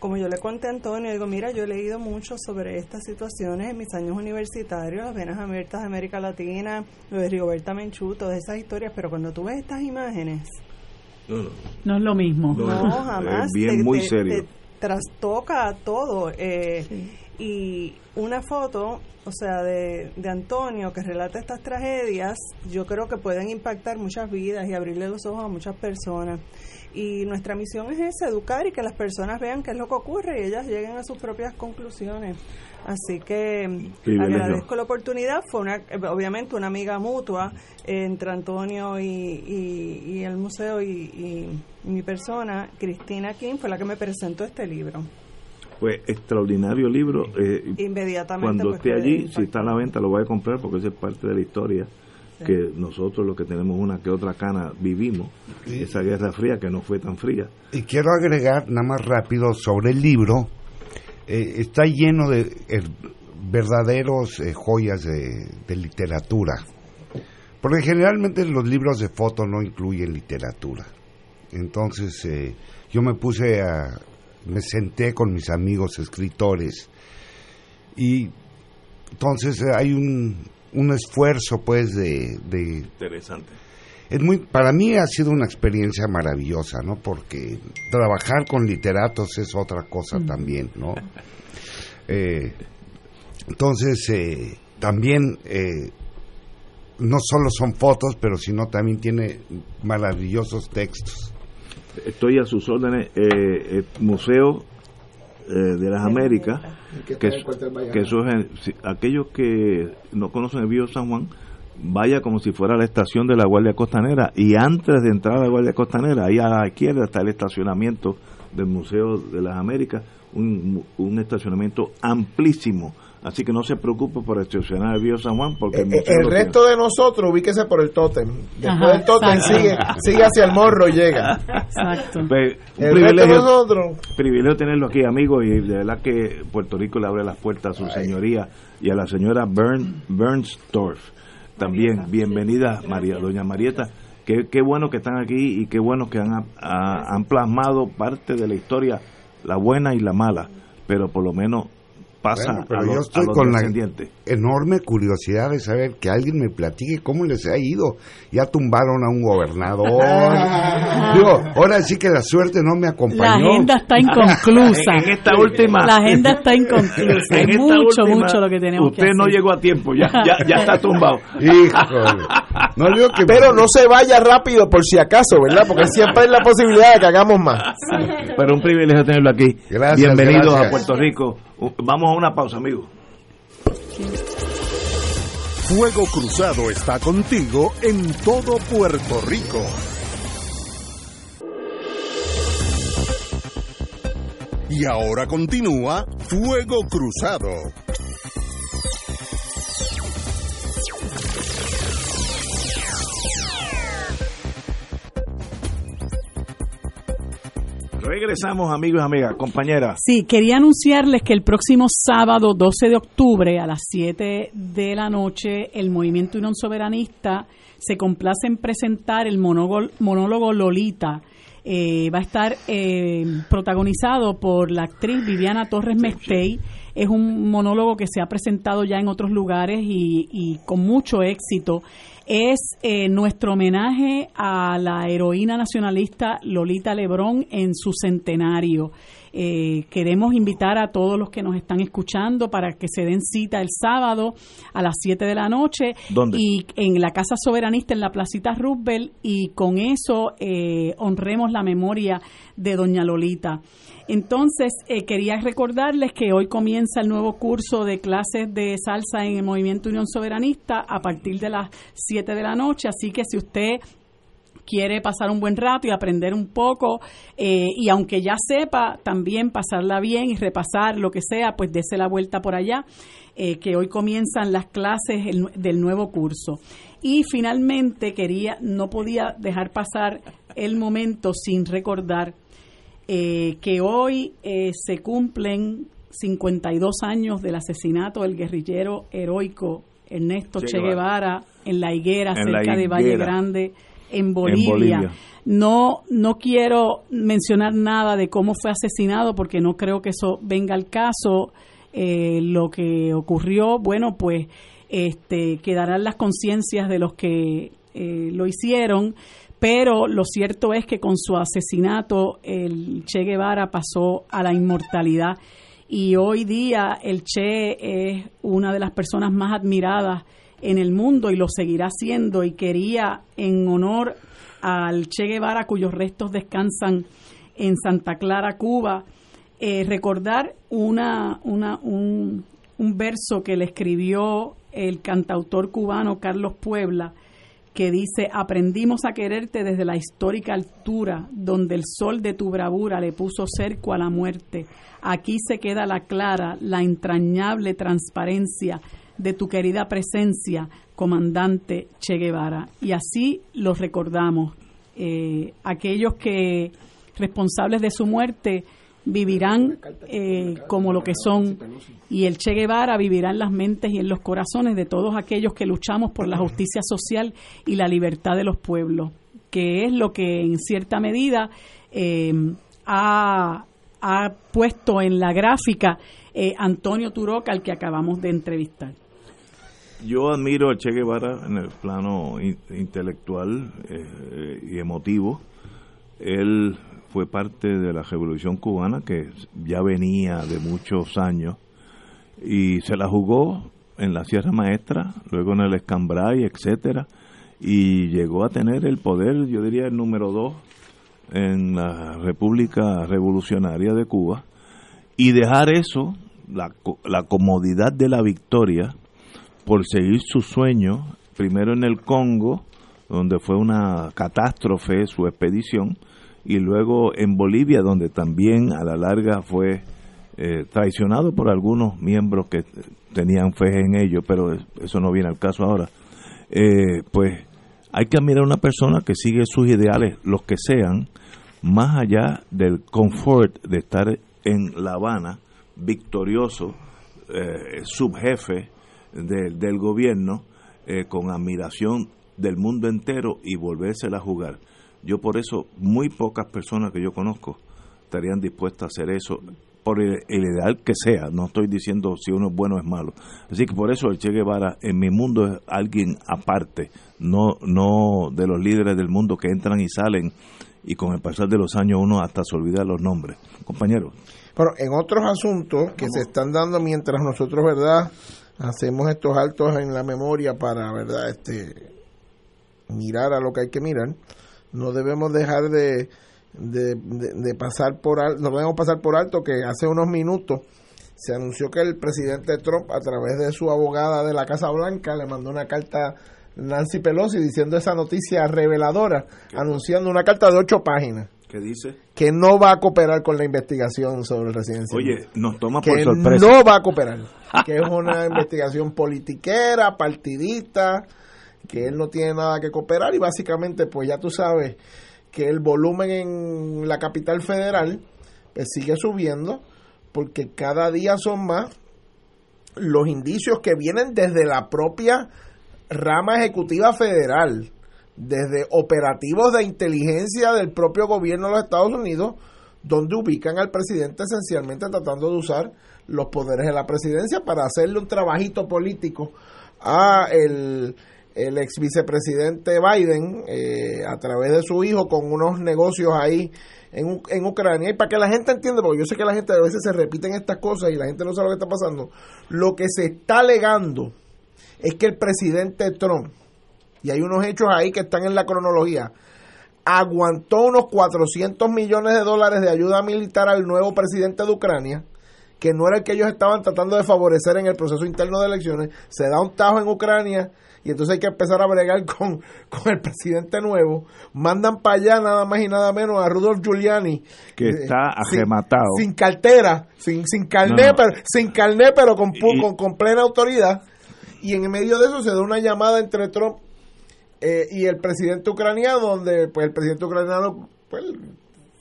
como yo le conté a Antonio, digo, mira, yo he leído mucho sobre estas situaciones en mis años universitarios, las venas abiertas de América Latina, lo de Rigoberta Menchú, todas esas historias, pero cuando tú ves estas imágenes... No, es lo mismo. No, jamás. bien, muy serio. trastoca todo. Eh, Y una foto, o sea, de, de Antonio que relata estas tragedias, yo creo que pueden impactar muchas vidas y abrirle los ojos a muchas personas y nuestra misión es esa, educar y que las personas vean qué es lo que ocurre y ellas lleguen a sus propias conclusiones. Así que agradezco la oportunidad. Fue una, obviamente una amiga mutua entre Antonio y, y, el museo y, mi persona, Cristina King, fue la que me presentó este libro. Pues extraordinario libro. Eh, Inmediatamente. Cuando esté allí, si está a la venta, lo voy a comprar porque esa es parte de la historia que nosotros los que tenemos una que otra cana vivimos, esa guerra fría que no fue tan fría. Y quiero agregar nada más rápido sobre el libro, eh, está lleno de eh, verdaderos eh, joyas de, literatura, porque generalmente los libros de foto no incluyen literatura. Entonces yo me puse a, me senté con mis amigos escritores y entonces hay un, un esfuerzo pues de, interesante. Es muy para mí ha sido una experiencia maravillosa no porque trabajar con literatos es otra cosa también no eh, entonces eh, también eh, no solo son fotos pero sino también tiene maravillosos textos estoy a sus órdenes museo de las Américas que, eso es, aquellos que no conocen el Vío San Juan, vaya como si fuera la estación de la Guardia Costanera y antes de entrar a la Guardia Costanera, ahí a la izquierda está el estacionamiento del Museo de las Américas, un, un estacionamiento amplísimo Así que no se preocupe por estacionar el Vío San Juan porque el, el resto de nosotros ubíquese por el tótem. Después del tótem sigue, sigue hacia el morro y llega. Exacto. Pues, un privilegio, nosotros. privilegio tenerlo aquí, amigo, y de verdad que Puerto Rico le abre las puertas a su señoría y a la señora Bern, Bernstorff. También, bienvenida, María, doña Marieta. Qué, qué bueno que están aquí y qué bueno que han, han plasmado parte de la historia, la buena y la mala, pero por lo menos pasa pero yo estoy con la enorme curiosidad de saber que alguien me platique cómo les ha ido. Ya tumbaron a un gobernador. Digo, ahora sí que la suerte no me acompañó. La agenda está inconclusa. en, esta última. La agenda está inconclusa. Es mucho, mucho lo que tenemos Usted no llegó a tiempo, ya, ya, ya está tumbado. Híjole. No que Pero no se vaya rápido por si acaso, ¿verdad? Porque siempre hay la posibilidad de que hagamos más. Pero un privilegio tenerlo aquí. Gracias, Bienvenidos a Puerto Rico. Vamos a una pausa, amigo. Fuego Cruzado está contigo en todo Puerto Rico. Y ahora continúa Fuego Cruzado. Regresamos, amigos y amigas, compañeras. Sí, quería anunciarles que el próximo sábado 12 de octubre a las 7 de la noche el Movimiento Unión Soberanista se complace en presentar el monólogo, Lolita va a estar protagonizado por la actriz Viviana Torres Mestey. Es un monólogo que se ha presentado ya en otros lugares y con mucho éxito es eh, nuestro homenaje a la heroína nacionalista Lolita Lebrón en su centenario. Eh, queremos invitar a todos los que nos están escuchando para que se den cita el sábado a las 7 de la noche y en la Casa Soberanista en la Placita Roosevelt y con eso eh, honremos la memoria de doña Lolita. Entonces, eh, quería recordarles que hoy comienza el nuevo curso de clases de salsa en el Movimiento Unión Soberanista a partir de las 7 de la noche, así que si usted quiere pasar un buen rato y aprender un poco, eh, y aunque ya sepa, también pasarla bien y repasar lo que sea, pues dése la vuelta por allá, eh, que hoy comienzan las clases del nuevo curso. Y finalmente quería, no podía dejar pasar el momento sin recordar eh, que hoy se cumplen 52 años del asesinato del guerrillero heroico Ernesto Che, Guevara en la higuera cerca de Valle Grande en Bolivia. No no quiero mencionar nada de cómo fue asesinado porque no creo que eso venga al caso. Eh, lo que ocurrió, bueno, pues este, quedarán las conciencias de los que lo hicieron, pero lo cierto es que con su asesinato el Che Guevara pasó a la inmortalidad y hoy día el Che es una de las personas más admiradas en el mundo y lo seguirá siendo y quería en honor al Che Guevara cuyos restos descansan en Santa Clara, Cuba, eh, recordar una, una, un, un verso que le escribió el cantautor cubano Carlos Puebla, que dice, aprendimos a quererte desde la histórica altura, donde el sol de tu bravura le puso cerco a la muerte. Aquí se queda la clara, la entrañable transparencia de tu querida presencia, comandante Che Guevara. Y así los recordamos. Eh, aquellos que responsables de su muerte vivirán eh, como lo que son y el Che Guevara vivirá en las mentes y en los corazones de todos aquellos que luchamos por la justicia social y la libertad de los pueblos, que es lo que en cierta medida eh, ha, puesto en la gráfica eh, Antonio Turoca, al que acabamos de entrevistar. Yo admiro a Che Guevara en el plano intelectual y emotivo. Él fue parte de la Revolución Cubana que ya venía de muchos años y se la jugó en la Sierra Maestra, luego en el Escambray, etcétera, y llegó a tener el poder, yo diría el número dos en la República Revolucionaria de Cuba y dejar eso, la, la comodidad de la victoria, por seguir su sueño, primero en el Congo, donde fue una catástrofe su expedición, y luego en Bolivia, donde también a la larga fue eh, traicionado por algunos miembros que tenían fe en ello, pero eso no viene al caso ahora. Eh, pues hay que admirar a una persona que sigue sus ideales, los que sean, más allá del confort de estar en La Habana, victorioso, eh, subjefe del gobierno, eh, con admiración del mundo entero y volvérsela a jugar. Yo por eso, muy pocas personas que yo conozco estarían dispuestas a hacer eso, por el, ideal que sea, no estoy diciendo si uno es bueno o es malo. Así que por eso el Che Guevara en mi mundo es alguien aparte, no, no de los líderes del mundo que entran y salen y con el pasar de los años uno hasta se olvida los nombres. Compañeros. Pero en otros asuntos que se están dando mientras nosotros, ¿verdad? Hacemos estos altos en la memoria para, ¿verdad? Este mirar a lo que hay que mirar no debemos dejar de, de, pasar por alto, no debemos pasar por alto que hace unos minutos se anunció que el presidente Trump, a través de su abogada de la Casa Blanca, le mandó una carta a Nancy Pelosi diciendo esa noticia reveladora, anunciando una carta de ocho páginas. ¿Qué dice? Que no va a cooperar con la investigación sobre el residencia. Oye, nos toma por sorpresa. No va a cooperar. que es una investigación politiquera, partidista, que él no tiene nada que cooperar y básicamente pues ya tú sabes que el volumen en la capital federal pues, sigue subiendo porque cada día son más los indicios que vienen desde la propia rama ejecutiva federal desde operativos de inteligencia del propio gobierno de los Estados Unidos, donde ubican al presidente esencialmente tratando de usar los poderes de la presidencia para hacerle un trabajito político a el, el ex vicepresidente Biden eh, a través de su hijo con unos negocios ahí en, en Ucrania. Y para que la gente entienda, porque yo sé que la gente a veces se repiten estas cosas y la gente no sabe lo que está pasando, lo que se está alegando es que el presidente Trump, y hay unos hechos ahí que están en la cronología, aguantó unos 400 millones de dólares de ayuda militar al nuevo presidente de Ucrania, que no era el que ellos estaban tratando de favorecer en el proceso interno de elecciones, se da un tajo en Ucrania y entonces hay que empezar a bregar con, con el presidente nuevo, mandan para allá nada más y nada menos a Rudolf Giuliani. Que eh, está arrematado. sin, cartera, sin sin carné, No, pero sin carné, pero con, Y- con con plena autoridad. Y en medio de eso se da una llamada entre Trump eh, y el presidente ucraniano, donde pues el presidente ucraniano, pues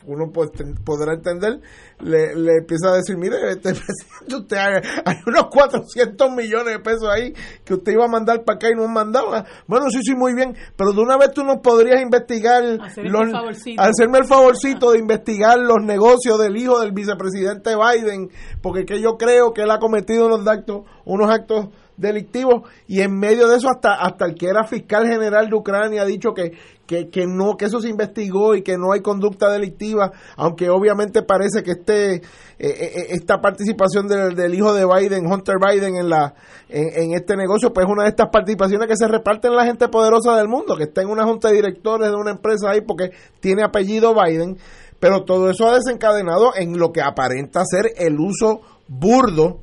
uno pod- podrá entender, le, le empieza a decir, mire, este presidente, usted hay, hay unos 400 millones de pesos ahí que usted iba a mandar para acá y no. Ah, Bueno, sí, sí, muy bien, pero de una vez tú nos podrías investigar, Hacer este los, favorcito. hacerme el favorcito de investigar los negocios del hijo del vicepresidente Biden, porque que yo creo que él ha cometido unos actos, unos actos delictivos y en medio de eso hasta hasta el que era fiscal general de Ucrania ha dicho que, que, que no que eso se investigó y que no hay conducta delictiva aunque obviamente parece que este eh, eh, esta participación del, del hijo de Biden Hunter Biden en la en, en este negocio pues es una de estas participaciones que se reparten la gente poderosa del mundo que está en una junta de directores de una empresa ahí porque tiene apellido Biden pero todo eso ha desencadenado en lo que aparenta ser el uso burdo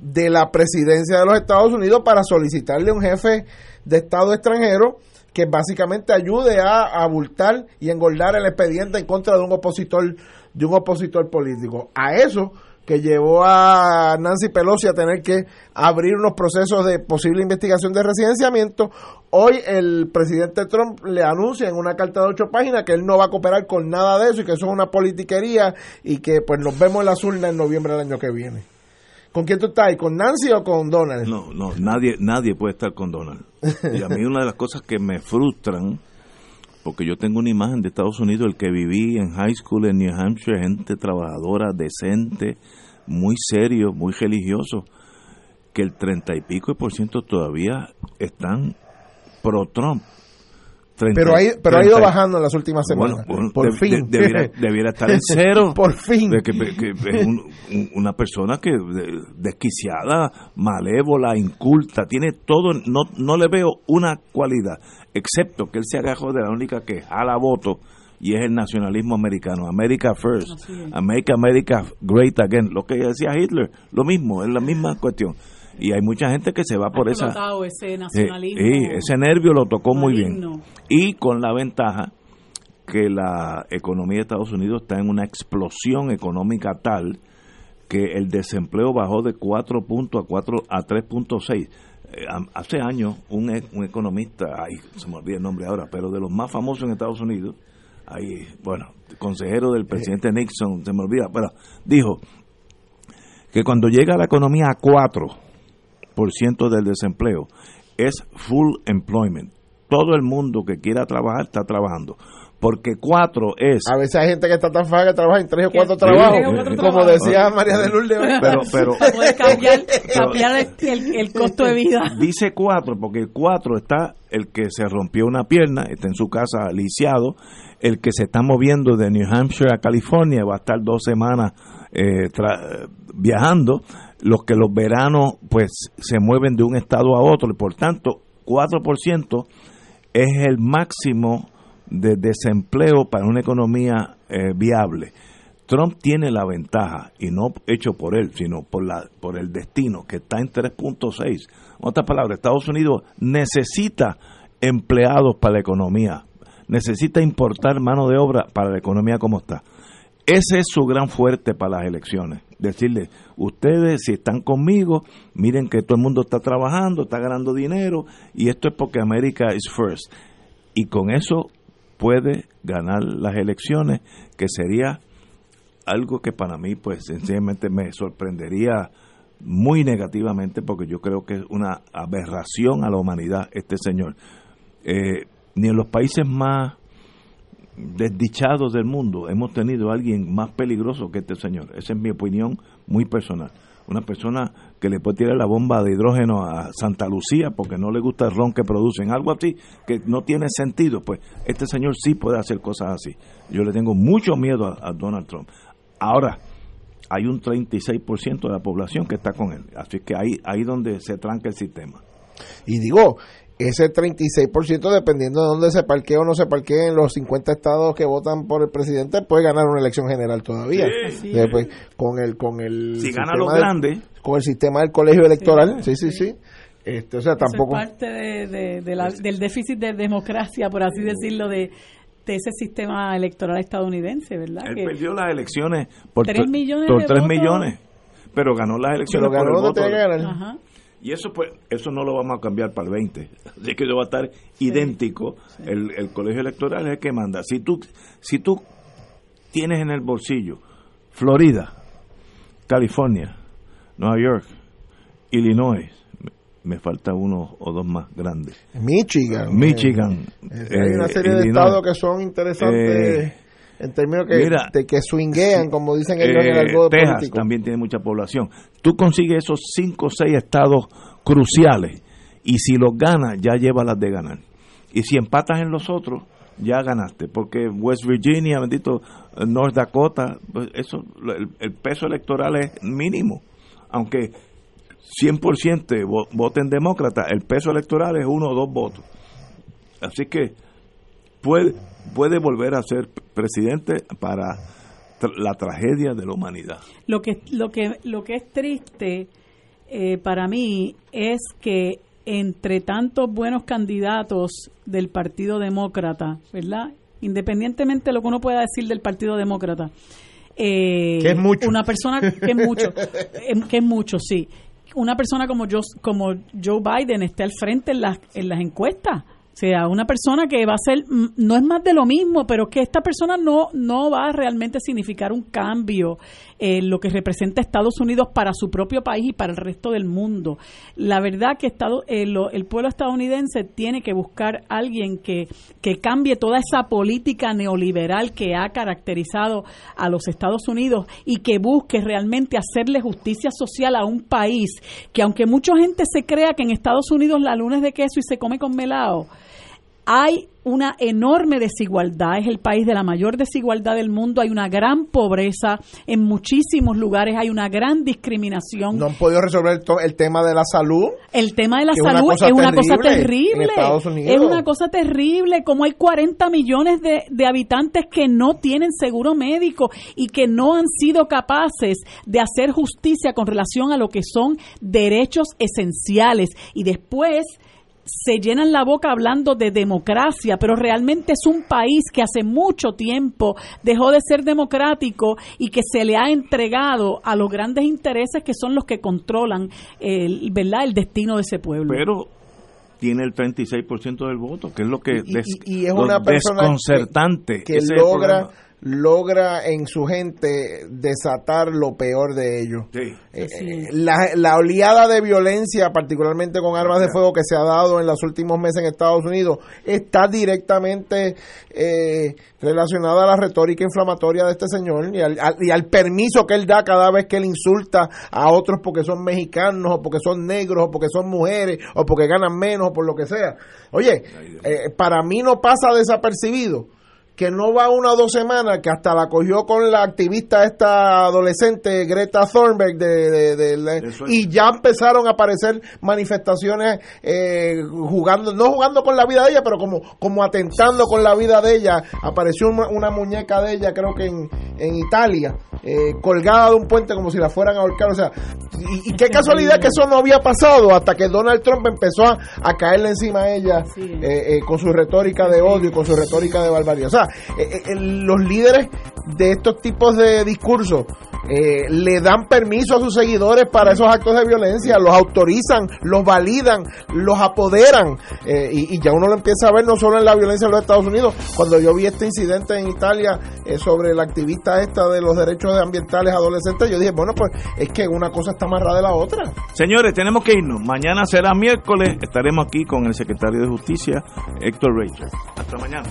de la presidencia de los Estados Unidos para solicitarle a un jefe de Estado extranjero que básicamente ayude a abultar y engordar el expediente en contra de un opositor de un opositor político. A eso que llevó a Nancy Pelosi a tener que abrir unos procesos de posible investigación de residenciamiento. Hoy el presidente Trump le anuncia en una carta de ocho páginas que él no va a cooperar con nada de eso y que eso es una politiquería y que pues nos vemos en las urnas en noviembre del año que viene. ¿Con quién tú estás? ¿Con Nancy o con Donald? No, no, nadie, nadie puede estar con Donald. Y a mí una de las cosas que me frustran, porque yo tengo una imagen de Estados Unidos, el que viví en high school en New Hampshire, gente trabajadora, decente, muy serio, muy religioso, que el treinta y pico por ciento todavía están pro Trump. Treinta- Pero, hay, pero ha ido bajando en las últimas semanas. Bueno, bueno, Por de- fin. de- debiera, debiera estar en cero. Por fin. De que, que es un- un- una persona que de- desquiciada, malévola, inculta, tiene todo, no, no le veo una cualidad, excepto que él se agarró de la única que jala voto y es el nacionalismo americano, America First. America, America Great Again, lo que decía Hitler, lo mismo, es la misma cuestión. Y hay mucha gente que se va por esa... ese Sí, nacionalismo. ese nervio lo tocó muy bien. Y con la ventaja que la economía de Estados Unidos está en una explosión económica tal que el desempleo bajó de 4 puntos a 4 a 3.6. Eh, hace años un, e- un economista, ay, se me olvida el nombre ahora, pero de los más famosos en Estados Unidos, ahí, bueno, consejero del presidente Nixon, se me olvida, pero dijo que cuando llega la economía a 4% del desempleo, es full employment. Todo el mundo que quiera trabajar está trabajando. Porque 4 es... A veces hay gente que está tan faga que trabaja en tres o cuatro trabajos. cuatro Como decía María de Lourdes. Pero, pero, poder cambiar, cambiar el, el- el costo de vida. Dice cuatro, porque el cuatro está el que se rompió una pierna, está en su casa lisiado, el que se está moviendo de New Hampshire a California, va a estar dos semanas eh, tra- viajando, los que los veranos pues se mueven de un estado a otro, y por tanto 4% es el máximo de desempleo para una economía eh, viable. Trump tiene la ventaja, y no hecho por él, sino por, la, por el destino, que está en 3.6. En otras palabras, Estados Unidos necesita empleados para la economía, necesita importar mano de obra para la economía como está. Ese es su gran fuerte para las elecciones. Decirle, ustedes si están conmigo, miren que todo el mundo está trabajando, está ganando dinero, y esto es porque América is first. Y con eso puede ganar las elecciones, que sería algo que para mí, pues sencillamente me sorprendería muy negativamente, porque yo creo que es una aberración a la humanidad este señor. Eh, ni en los países más desdichados del mundo hemos tenido a alguien más peligroso que este señor. Esa es mi opinión muy personal. Una persona que le puede tirar la bomba de hidrógeno a Santa Lucía porque no le gusta el ron que producen, algo así que no tiene sentido, pues este señor sí puede hacer cosas así. Yo le tengo mucho miedo a, Donald Trump. Ahora, hay un 36% de la población que está con él, así que ahí ahí donde se tranca el sistema. Y digo, ese 36% dependiendo de dónde se parquee o no se parquee en los 50 estados que votan por el presidente puede ganar una elección general todavía Sí. Después, con el con el Si gana sistema los del- grandes. con el sistema del colegio electoral sí sí sí, Este, o sea Eso tampoco es parte de, de- de la- del déficit de democracia, por así decirlo, de, de ese sistema electoral estadounidense, ¿verdad? Él Que- perdió las elecciones por Tres tre- millones por de tres votos. millones, pero ganó las elecciones Pero ganó por el donde voto. tenía que ganar. Ajá. Y eso pues eso no lo vamos a cambiar para el 20. Así que eso va a estar idéntico. El, el colegio electoral es el que manda. Si tú si tú tienes en el bolsillo Florida, California, Nueva York, Illinois, me, falta uno o dos más grandes. Michigan Michigan, Eh, hay una eh, serie de estados que son interesantes Eh, en términos que, mira, de que swinguean como dicen ellos en el Eh, algo Texas político también tiene mucha población. Tú consigues esos cinco o seis estados cruciales y si los ganas, ya llevas las de ganar. Y si empatas en los otros, ya ganaste. Porque West Virginia, bendito, eh, North Dakota, pues eso, el, el peso electoral es mínimo. Aunque 100% vo- voten demócrata, el peso electoral es uno o dos votos. Así que puede, puede volver a ser presidente para tra- la tragedia de la humanidad. Lo que, lo que, lo que es triste eh, para mí es que entre tantos buenos candidatos del Partido Demócrata, ¿verdad? Independientemente de lo que uno pueda decir del Partido Demócrata, eh, Que es mucho. Una persona que es mucho, em, que es mucho, sí. Una persona como yo, como Joe Biden esté al frente en las, en las encuestas. Sea, una persona que va a ser, mm, no es más de lo mismo, pero que esta persona no, no va a realmente significar un cambio en lo que representa Estados Unidos para su propio país y para el resto del mundo. La verdad que Estado, eh, lo- el pueblo estadounidense tiene que buscar alguien que, que cambie toda esa política neoliberal que ha caracterizado a los Estados Unidos y que busque realmente hacerle justicia social a un país que aunque mucha gente se crea que en Estados Unidos la luna es de queso y se come con melado, hay una enorme desigualdad, es el país de la mayor desigualdad del mundo, hay una gran pobreza, en muchísimos lugares hay una gran discriminación. no han podido resolver el, tema de la salud El tema de la salud es una cosa terrible. Es una cosa terrible. Como hay 40 millones de, de habitantes que no tienen seguro médico y que no han sido capaces de hacer justicia con relación a lo que son derechos esenciales. Y después se llenan la boca hablando de democracia, pero realmente es un país que hace mucho tiempo dejó de ser democrático y que se le ha entregado a los grandes intereses que son los que controlan el, ¿verdad? el destino de ese pueblo. Pero tiene el 36% del voto, que es lo que y, des- y- y es lo una persona que- desconcertante. que, el logra. Logra en su gente desatar lo peor de ellos. Sí. Eh, eh, la, la oleada de violencia, particularmente con armas de fuego que se ha dado en los últimos meses en Estados Unidos, está directamente eh, relacionada a la retórica inflamatoria de este señor y al, al- y al permiso que él da cada vez que él insulta a otros porque son mexicanos o porque son negros o porque son mujeres o porque ganan menos o por lo que sea. Oye, eh, para mí no pasa desapercibido que no va una o dos semanas, que hasta la cogió con la activista esta adolescente Greta Thunberg de, de- y ya empezaron a aparecer manifestaciones eh, jugando, no jugando con la vida de ella, pero como, como atentando con la vida de ella. Apareció una, una muñeca de ella, creo que en, en Italia, eh, colgada de un puente como si la fueran a ahorcar. O sea, y, y qué casualidad que eso no había pasado hasta que Donald Trump empezó a, a caerle encima a ella eh, eh, con su retórica de odio y con su retórica de barbarie. O sea, eh, eh, los líderes de estos tipos de discursos eh, le dan permiso a sus seguidores para esos actos de violencia, los autorizan, los validan, los apoderan y, ya uno lo empieza a ver no solo en la violencia en los Estados Unidos. Cuando yo vi este incidente en Italia sobre la activista esta de los derechos ambientales adolescentes, yo dije, bueno, pues es que una cosa está amarrada de la otra. Señores, tenemos que irnos. Mañana será miércoles. Estaremos aquí con el secretario de Justicia, Héctor Rachel. Hasta mañana.